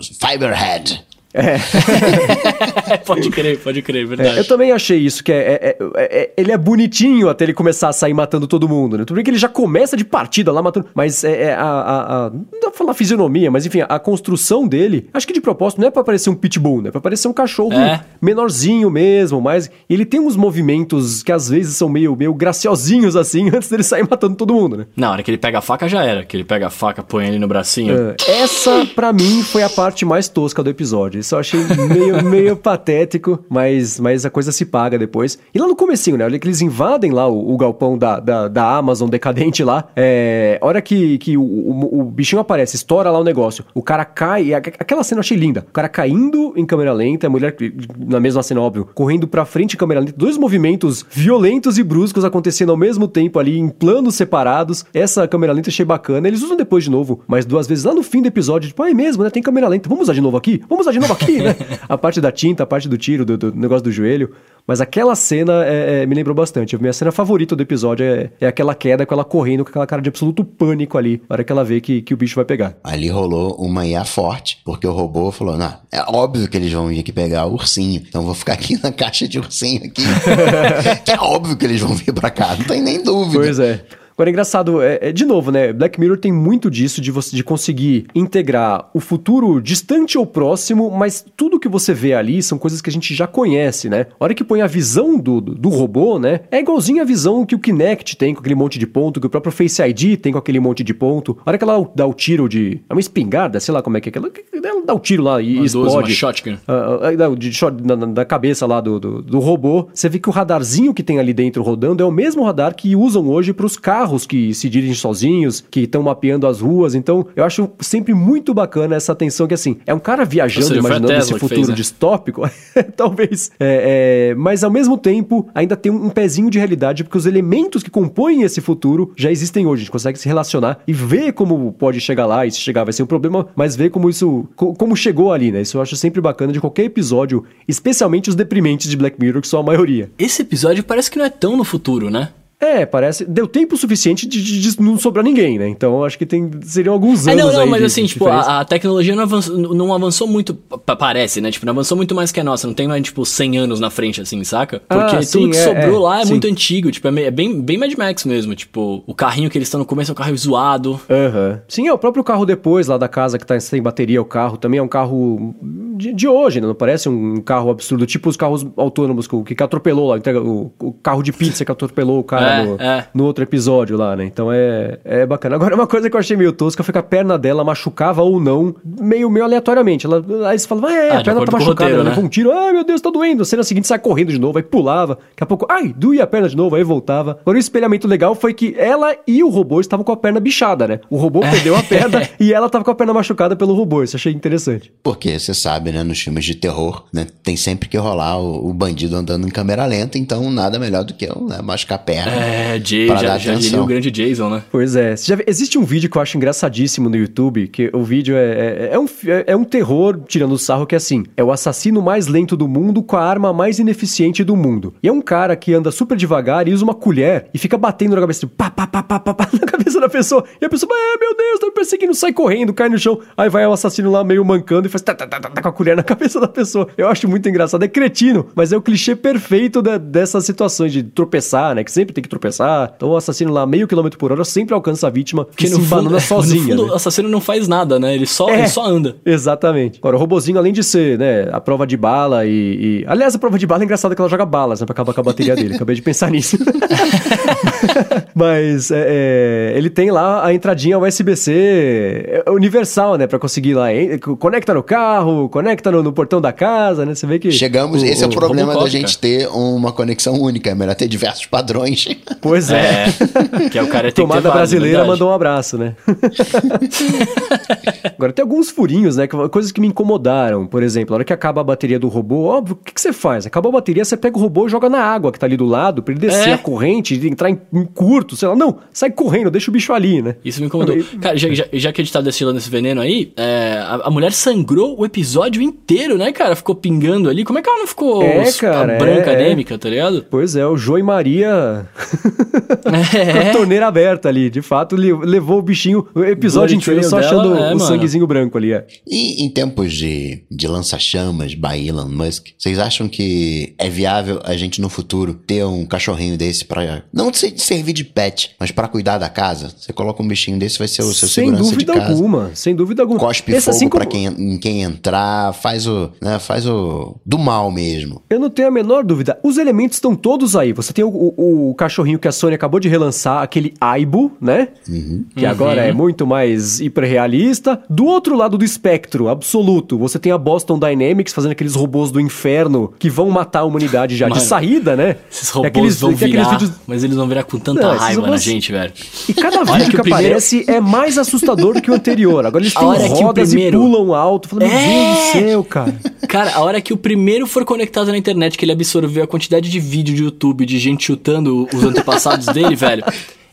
Fiberhead. pode crer, pode crer, verdade. É, eu também achei isso, que é, é- é- é- ele é bonitinho até ele começar a sair matando todo mundo, né? Tudo bem que ele já começa de partida lá matando, mas é, é a, a- a- Não dá pra falar fisionomia, mas enfim, a construção dele, acho que de propósito não é pra parecer um pitbull, né? É pra parecer um cachorro É. menorzinho mesmo, mas ele tem uns movimentos que às vezes são meio, meio graciosinhos assim, antes dele sair matando todo mundo, né? Na hora que ele pega a faca, já era. Que ele pega a faca, põe ele no bracinho. É, Essa, pra mim, foi a parte mais tosca do episódio. Eu achei meio, meio patético, mas, mas a coisa se paga depois. E lá no comecinho, né? Olha que eles invadem lá o, o galpão da, da, da Amazon decadente lá. É, hora que, que o, o, o bichinho aparece, estoura lá o negócio. O cara cai, a- aquela cena eu achei linda. O cara caindo em câmera lenta, a mulher, na mesma cena, óbvio, correndo pra frente em câmera lenta. Dois movimentos violentos e bruscos acontecendo ao mesmo tempo ali, em planos separados. Essa câmera lenta achei bacana. Eles usam depois de novo, mas duas vezes lá no fim do episódio, tipo, ah, é mesmo, né? Tem câmera lenta. Vamos usar de novo aqui? Vamos usar de novo aqui, né? A parte da tinta, a parte do tiro, do, do negócio do joelho. Mas aquela cena é, é, me lembrou bastante. A minha cena favorita do episódio é, é aquela queda com ela correndo com aquela cara de absoluto pânico ali, na hora que ela vê que, que o bicho vai pegar. Ali rolou uma IA forte, porque o robô falou: não, é óbvio que eles vão vir aqui pegar o ursinho. Então eu vou ficar aqui na caixa de ursinho aqui. que é óbvio que eles vão vir pra cá, não tem nem dúvida. Pois é. Agora, é engraçado, é, é, de novo, né? Black Mirror tem muito disso de você de conseguir integrar o futuro distante ou próximo, mas tudo que você vê ali são coisas que a gente já conhece, né? A hora que põe a visão do, do, robô, né? É igualzinho a visão que o Kinect tem com aquele monte de ponto, que o próprio Face ID tem com aquele monte de ponto. A hora que ela dá o tiro de. É uma espingarda, sei lá como é que é aquela. Ela dá o tiro lá e Uma 12, uma explode. shotgun. Não, de shot na- na cabeça lá do, do, do robô, você vê que o radarzinho que tem ali dentro rodando é o mesmo radar que usam hoje para os carros que se dirigem sozinhos, que estão mapeando as ruas. Então, eu acho sempre muito bacana essa atenção que, assim, é um cara viajando, seja, imaginando esse futuro fez, né? distópico, talvez. É, é, mas, ao mesmo tempo, ainda tem um pezinho de realidade, porque os elementos que compõem esse futuro já existem hoje. A gente consegue se relacionar e ver como pode chegar lá, e se chegar vai ser um problema, mas ver como isso, co- como chegou ali, né? Isso eu acho sempre bacana de qualquer episódio, especialmente os deprimentes de Black Mirror, que são a maioria. Esse episódio parece que não é tão no futuro, né? É, parece. Deu tempo suficiente de, de- de não sobrar ninguém, né? Então acho que tem, seriam alguns É, anos. não, não, aí mas de- assim, tipo, a, a tecnologia não avançou, não avançou muito, pa- parece, né? Tipo, não avançou muito mais que a nossa. Não tem mais, tipo, 100 anos na frente, assim, saca? Porque Ah, tudo sim, que é, sobrou é, lá é sim. muito antigo. Tipo, é, é bem, bem Mad Max mesmo. Tipo, o carrinho que eles estão no começo é um carro zoado. Aham. Sim, é o próprio carro depois, lá da casa que tá sem bateria, o carro também é um carro de, de hoje, né? Não parece um carro absurdo, tipo os carros autônomos que, que atropelou lá, o, o carro de pizza que atropelou o cara É, no, é. no outro episódio lá, né? Então é, é bacana. Agora, uma coisa que eu achei meio tosca foi que a perna dela machucava ou não, meio, meio aleatoriamente. Ela, aí você fala, ah, é, Ah, a perna tá machucada, roteiro, ela né? levou um tiro, ai meu Deus, tá doendo. A cena seguinte sai correndo de novo, aí pulava. Daqui a pouco, ai, doía a perna de novo, aí voltava. Agora o espelhamento legal foi que ela e o robô estavam com a perna bichada, né? O robô perdeu a perna e ela tava com a perna machucada pelo robô. Isso eu achei interessante. Porque você sabe, né, nos filmes de terror, né, tem sempre que rolar o, o bandido andando em câmera lenta, então nada melhor do que eu, né, machucar a perna. É, Jay, Pra já, já diria o grande Jason, né? Pois é. Existe um vídeo que eu acho engraçadíssimo no YouTube, que o vídeo é, é, é um, é, é um terror, tirando o sarro, que é assim, é o assassino mais lento do mundo com a arma mais ineficiente do mundo. E é um cara que anda super devagar e usa uma colher e fica batendo na cabeça, tipo, pá, pá, pá, pá, pá, pá, na cabeça da pessoa. E a pessoa, ah, meu Deus, tá me perseguindo, sai correndo, cai no chão. Aí vai o assassino lá meio mancando e faz tá, tá, tá, tá, tá, com a colher na cabeça da pessoa. Eu acho muito engraçado. É cretino, mas é o clichê perfeito da- dessas situações de tropeçar, né? Que sempre tem que tropeçar. Então o assassino lá, meio quilômetro por hora, sempre alcança a vítima que se embanana sozinha. no fundo né? o assassino não faz nada, né? Ele só, É. ele só anda. Exatamente. Agora, o robozinho, além de ser, né, a prova de bala e, e- Aliás, a prova de bala é engraçado que ela joga balas, né, pra acabar com a bateria dele. Acabei de pensar nisso. Mas é, é, ele tem lá a entradinha USB-C é, universal, né? Pra conseguir lá. Conecta no carro, conecta no, no portão da casa, né? Você vê que. Chegamos, o- esse é o o- problema da gente ter uma conexão única. É melhor ter diversos padrões. Pois é. É, que é o cara tem que ter Tomada brasileira verdade. mandou um abraço, né? Agora, tem alguns furinhos, né? Coisas que me incomodaram. Por exemplo, a hora que acaba a bateria do robô, óbvio, o que, que você faz? Acabou a bateria, você pega o robô e joga na água que tá ali do lado, pra ele descer É. a corrente, e entrar em, em curto, sei lá. Não, sai correndo, deixa o bicho ali, né? Isso me incomodou. Cara, já, já, já que a gente tá destilando esse veneno aí, é, a, a mulher sangrou o episódio inteiro, né, cara? Ficou pingando ali. Como é que ela não ficou É, cara, a branca é, é. anêmica, tá ligado? Pois é, o João e Maria com a É. torneira aberta ali. De fato, le- levou o bichinho o episódio inteiro só achando dela, é, o mano. sanguezinho branco ali, é. E em tempos de, de lança-chamas by Elon Musk, vocês acham que é viável a gente no futuro ter um cachorrinho desse pra. Não de servir de pet, mas pra cuidar da casa? Você coloca um bichinho desse, vai ser o seu Sem segurança dúvida de casa. alguma, sem dúvida alguma. Cospe Esse, fogo assim pra como- quem, em quem entrar, faz o. Né, faz o. do mal mesmo. Eu não tenho a menor dúvida. Os elementos estão todos aí. Você tem o, o- o cachorrinho que a Sony acabou de relançar, aquele Aibo, né? Que agora é muito mais hiperrealista. Do outro lado do espectro, absoluto, você tem a Boston Dynamics fazendo aqueles robôs do inferno que vão matar a humanidade já de Mano, saída, né? Esses robôs aqueles- vão e aqueles virar, vídeos- mas eles vão virar com tanta Não, raiva na gente, velho. E cada vídeo que que, primeiro- aparece é mais assustador do que o anterior. Agora eles têm hora que o rodas primeiro- e pulam alto. Falando, meu É! Deus do céu, cara. Cara, a hora que o primeiro for conectado na internet, que ele absorveu a quantidade de vídeo de YouTube de gente chutando os antepassados dele, velho,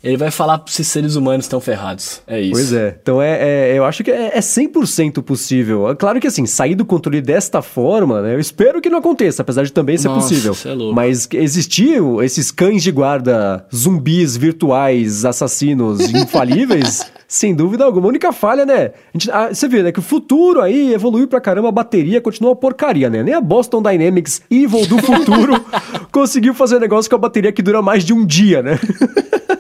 ele vai falar se seres humanos estão ferrados. É isso. Pois é. Então é, é- eu acho que é, é 100% possível. É Claro que assim, sair do controle desta forma, né? Eu espero que não aconteça, apesar de também ser Nossa, possível. cê é louco. Mas existiam esses cães de guarda, zumbis virtuais, assassinos infalíveis. Sem dúvida alguma. A única falha, né? A gente- ah, você vê, né? Que o futuro aí evoluiu pra caramba, a bateria continua uma porcaria, né? Nem a Boston Dynamics Evil do futuro conseguiu fazer um negócio com a bateria que dura mais de um dia, né?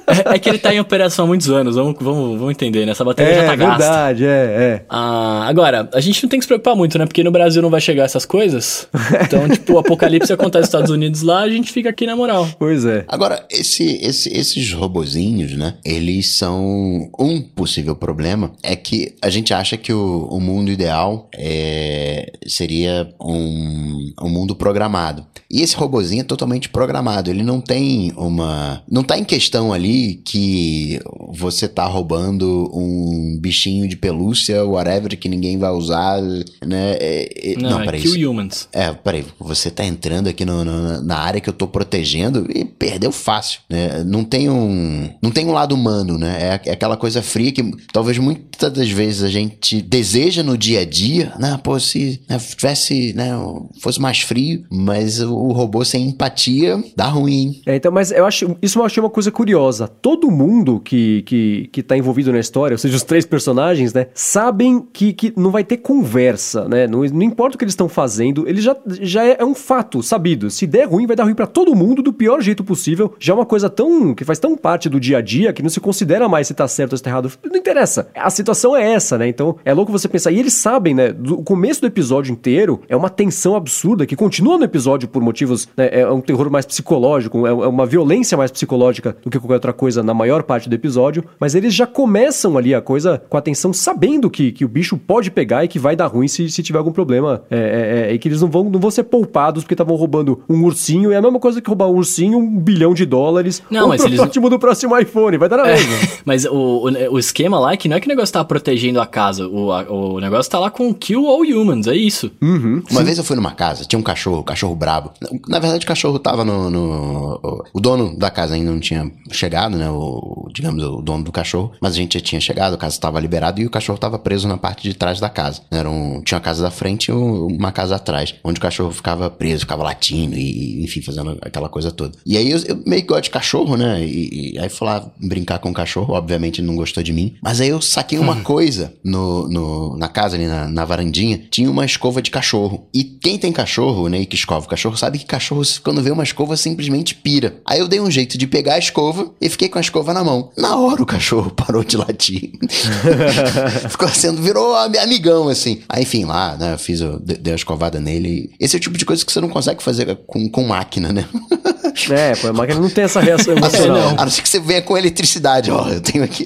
É, é que ele tá em operação há muitos anos, vamos, vamos, vamos entender, né? Essa bateria já é tá gasta. verdade, é, é. Ah, agora, a gente não tem que se preocupar muito, né? Porque no Brasil não vai chegar essas coisas. Então, tipo, o apocalipse acontece nos Estados Unidos lá, a gente fica aqui na moral. Pois é. Agora, esse, esse- esses robozinhos, né? Eles são um possível problema. É que a gente acha que o, o mundo ideal é, seria um, um mundo programado. E esse robozinho é totalmente programado. Ele não tem uma. Não tá em questão ali que você tá roubando um bichinho de pelúcia, whatever, que ninguém vai usar, né? É- é- Não, não é peraí. kill isso- humans. é, peraí, você tá entrando aqui no- no- na área que eu tô protegendo e perdeu fácil, né? Não tem um, não tem um lado humano, né? É, é aquela coisa fria que talvez muitas das vezes a gente deseja no dia a dia, né? Pô, se né, tivesse, né, fosse mais frio, mas o, robô sem empatia dá ruim. É, então, mas eu acho, isso eu achei uma coisa curiosa. Todo mundo que, que, que tá envolvido na história, ou seja, os três personagens, né, sabem que, que não vai ter conversa, né? Não, não importa o que eles estão fazendo, ele já, já é, é um fato sabido. Se der ruim, vai dar ruim pra todo mundo do pior jeito possível. Já é uma coisa tão que faz tão parte do dia a dia que não se considera mais se tá certo ou se tá errado. Não interessa. A situação é essa, né? Então é louco você pensar. E eles sabem, né? Do começo do episódio inteiro é uma tensão absurda que continua no episódio por motivos. Né, é um terror mais psicológico, é é uma violência mais psicológica do que qualquer outra coisa na maior parte do episódio. Mas eles já começam ali a coisa com a tensão sabendo que, que o bicho pode pegar e que vai dar ruim se, se tiver algum problema. É, é, é, e que eles não vão, não vão ser poupados porque estavam roubando um ursinho. É a mesma coisa que roubar um ursinho, um bilhão de dólares. Não, ou mas o eles- do próximo iPhone. Vai dar na mesma. Mas o, o, o esquema lá é que não é que o negócio tá protegendo a casa. O, a- o negócio tá lá com kill all humans, é isso. Uma vez eu fui numa casa, tinha um cachorro, cachorro brabo. Na verdade, o cachorro tava no, no- O dono da casa ainda não tinha chegado, né? O, digamos, o dono do cachorro. Mas a gente já tinha chegado, a casa estava liberada e o cachorro tava preso na parte de trás da casa. Era um, tinha uma casa da frente e um- uma casa atrás, onde o cachorro ficava preso, ficava latindo e, enfim, fazendo aquela coisa toda. E aí eu, eu meio que gosto de cachorro, né? E, e aí fui lá brincar com o cachorro. Obviamente não gostou de de mim. Mas aí eu saquei uma Hum. coisa no, no- na casa ali, na, na varandinha. Tinha uma escova de cachorro. E quem tem cachorro, né, e que escova o cachorro, sabe que cachorro, quando vê uma escova, simplesmente pira. Aí eu dei um jeito de pegar a escova e fiquei com a escova na mão. Na hora o cachorro parou de latir. Ficou sendo, virou ami- amigão, assim. Aí, enfim, lá, né, eu fiz, de- dei a escovada nele. Esse é o tipo de coisa que você não consegue fazer com, com máquina, né? É, pô, a máquina não tem essa reação A não, ser, emocional. a não ser que você venha com eletricidade. Ó, eu tenho aqui.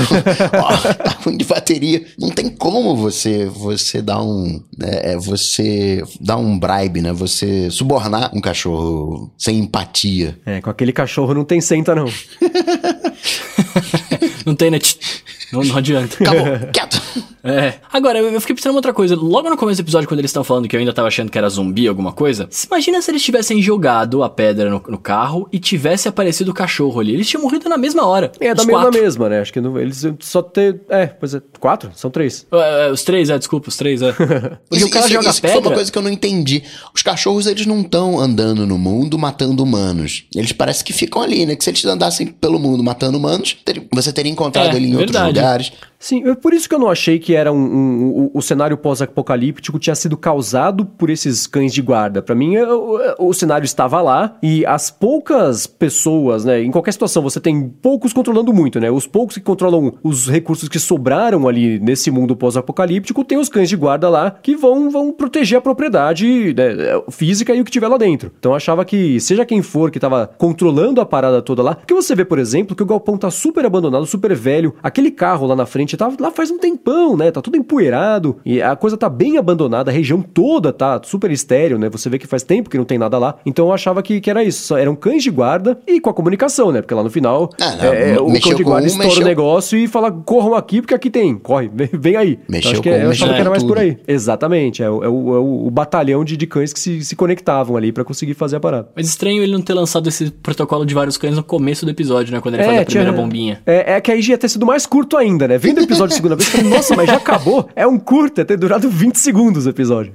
Tá ruim de bateria. Não tem como você você dar um. né, é, você dar um bribe, né? Você subornar um cachorro sem empatia. É, com aquele cachorro não tem senta, não. Não tem, né? Não, não adianta. Acabou, quieto. É. Agora, eu eu fiquei pensando em outra coisa. Logo no começo do episódio, quando eles estão falando que eu ainda tava achando que era zumbi, alguma coisa. se Imagina se eles tivessem jogado a pedra no, no carro e tivesse aparecido o cachorro ali. Eles tinham morrido na mesma hora. É, da mesma mesma, né? Acho que não- eles só ter. É, pois é. Quatro? São três. É, é, os três, é, desculpa, os três, é. Porque Isso, o cara isso- joga isso que foi uma pedra. coisa que eu não entendi. Os cachorros, eles não estão andando no mundo matando humanos. Eles parecem que ficam ali, né? Que se eles andassem pelo mundo matando humanos, ter- você teria encontrado É, ele em outros verdade. lugares. Sim, é por isso que eu não achei que era um, um- o, o cenário pós-apocalíptico tinha sido causado por esses cães de guarda. Pra mim, é, o, o cenário estava lá e as poucas pessoas, né? Em qualquer situação, você tem poucos controlando muito, né? Os poucos que controlam os recursos que sobraram ali nesse mundo pós-apocalíptico, tem os cães de guarda lá que vão, vão proteger a propriedade né, física e o que tiver lá dentro. Então eu achava que, seja quem for que tava controlando a parada toda lá, porque você vê, por exemplo, que o galpão tá super abandonado, super velho, aquele carro lá na frente tá lá faz um tempão, né? Tá tudo empoeirado e a coisa tá bem abandonada, a região toda tá super estéreo, né? Você vê que faz tempo que não tem nada lá. Então eu achava que, que era isso, eram cães de guarda e com a comunicação, né? Porque lá no final Ah, não, é, o mexeu cão de guarda um, estoura mexeu- o negócio e fala: corram aqui porque aqui tem, corre, vem, vem aí. Então, Mexeu acho que com é- eu achava que era mais por tudo. aí. Exatamente, é o, é o- é o- o batalhão de, de cães que se, se conectavam ali pra conseguir fazer a parada. Mas estranho ele não ter lançado esse protocolo de vários cães no começo do episódio, né? Quando ele faz a primeira tinha- bombinha. É, é que aí já ia ter sido mais curto ainda, né? Vendo episódio segunda vez, falei, nossa, mas já acabou? É um curto, ia ter durado 20 segundos o episódio.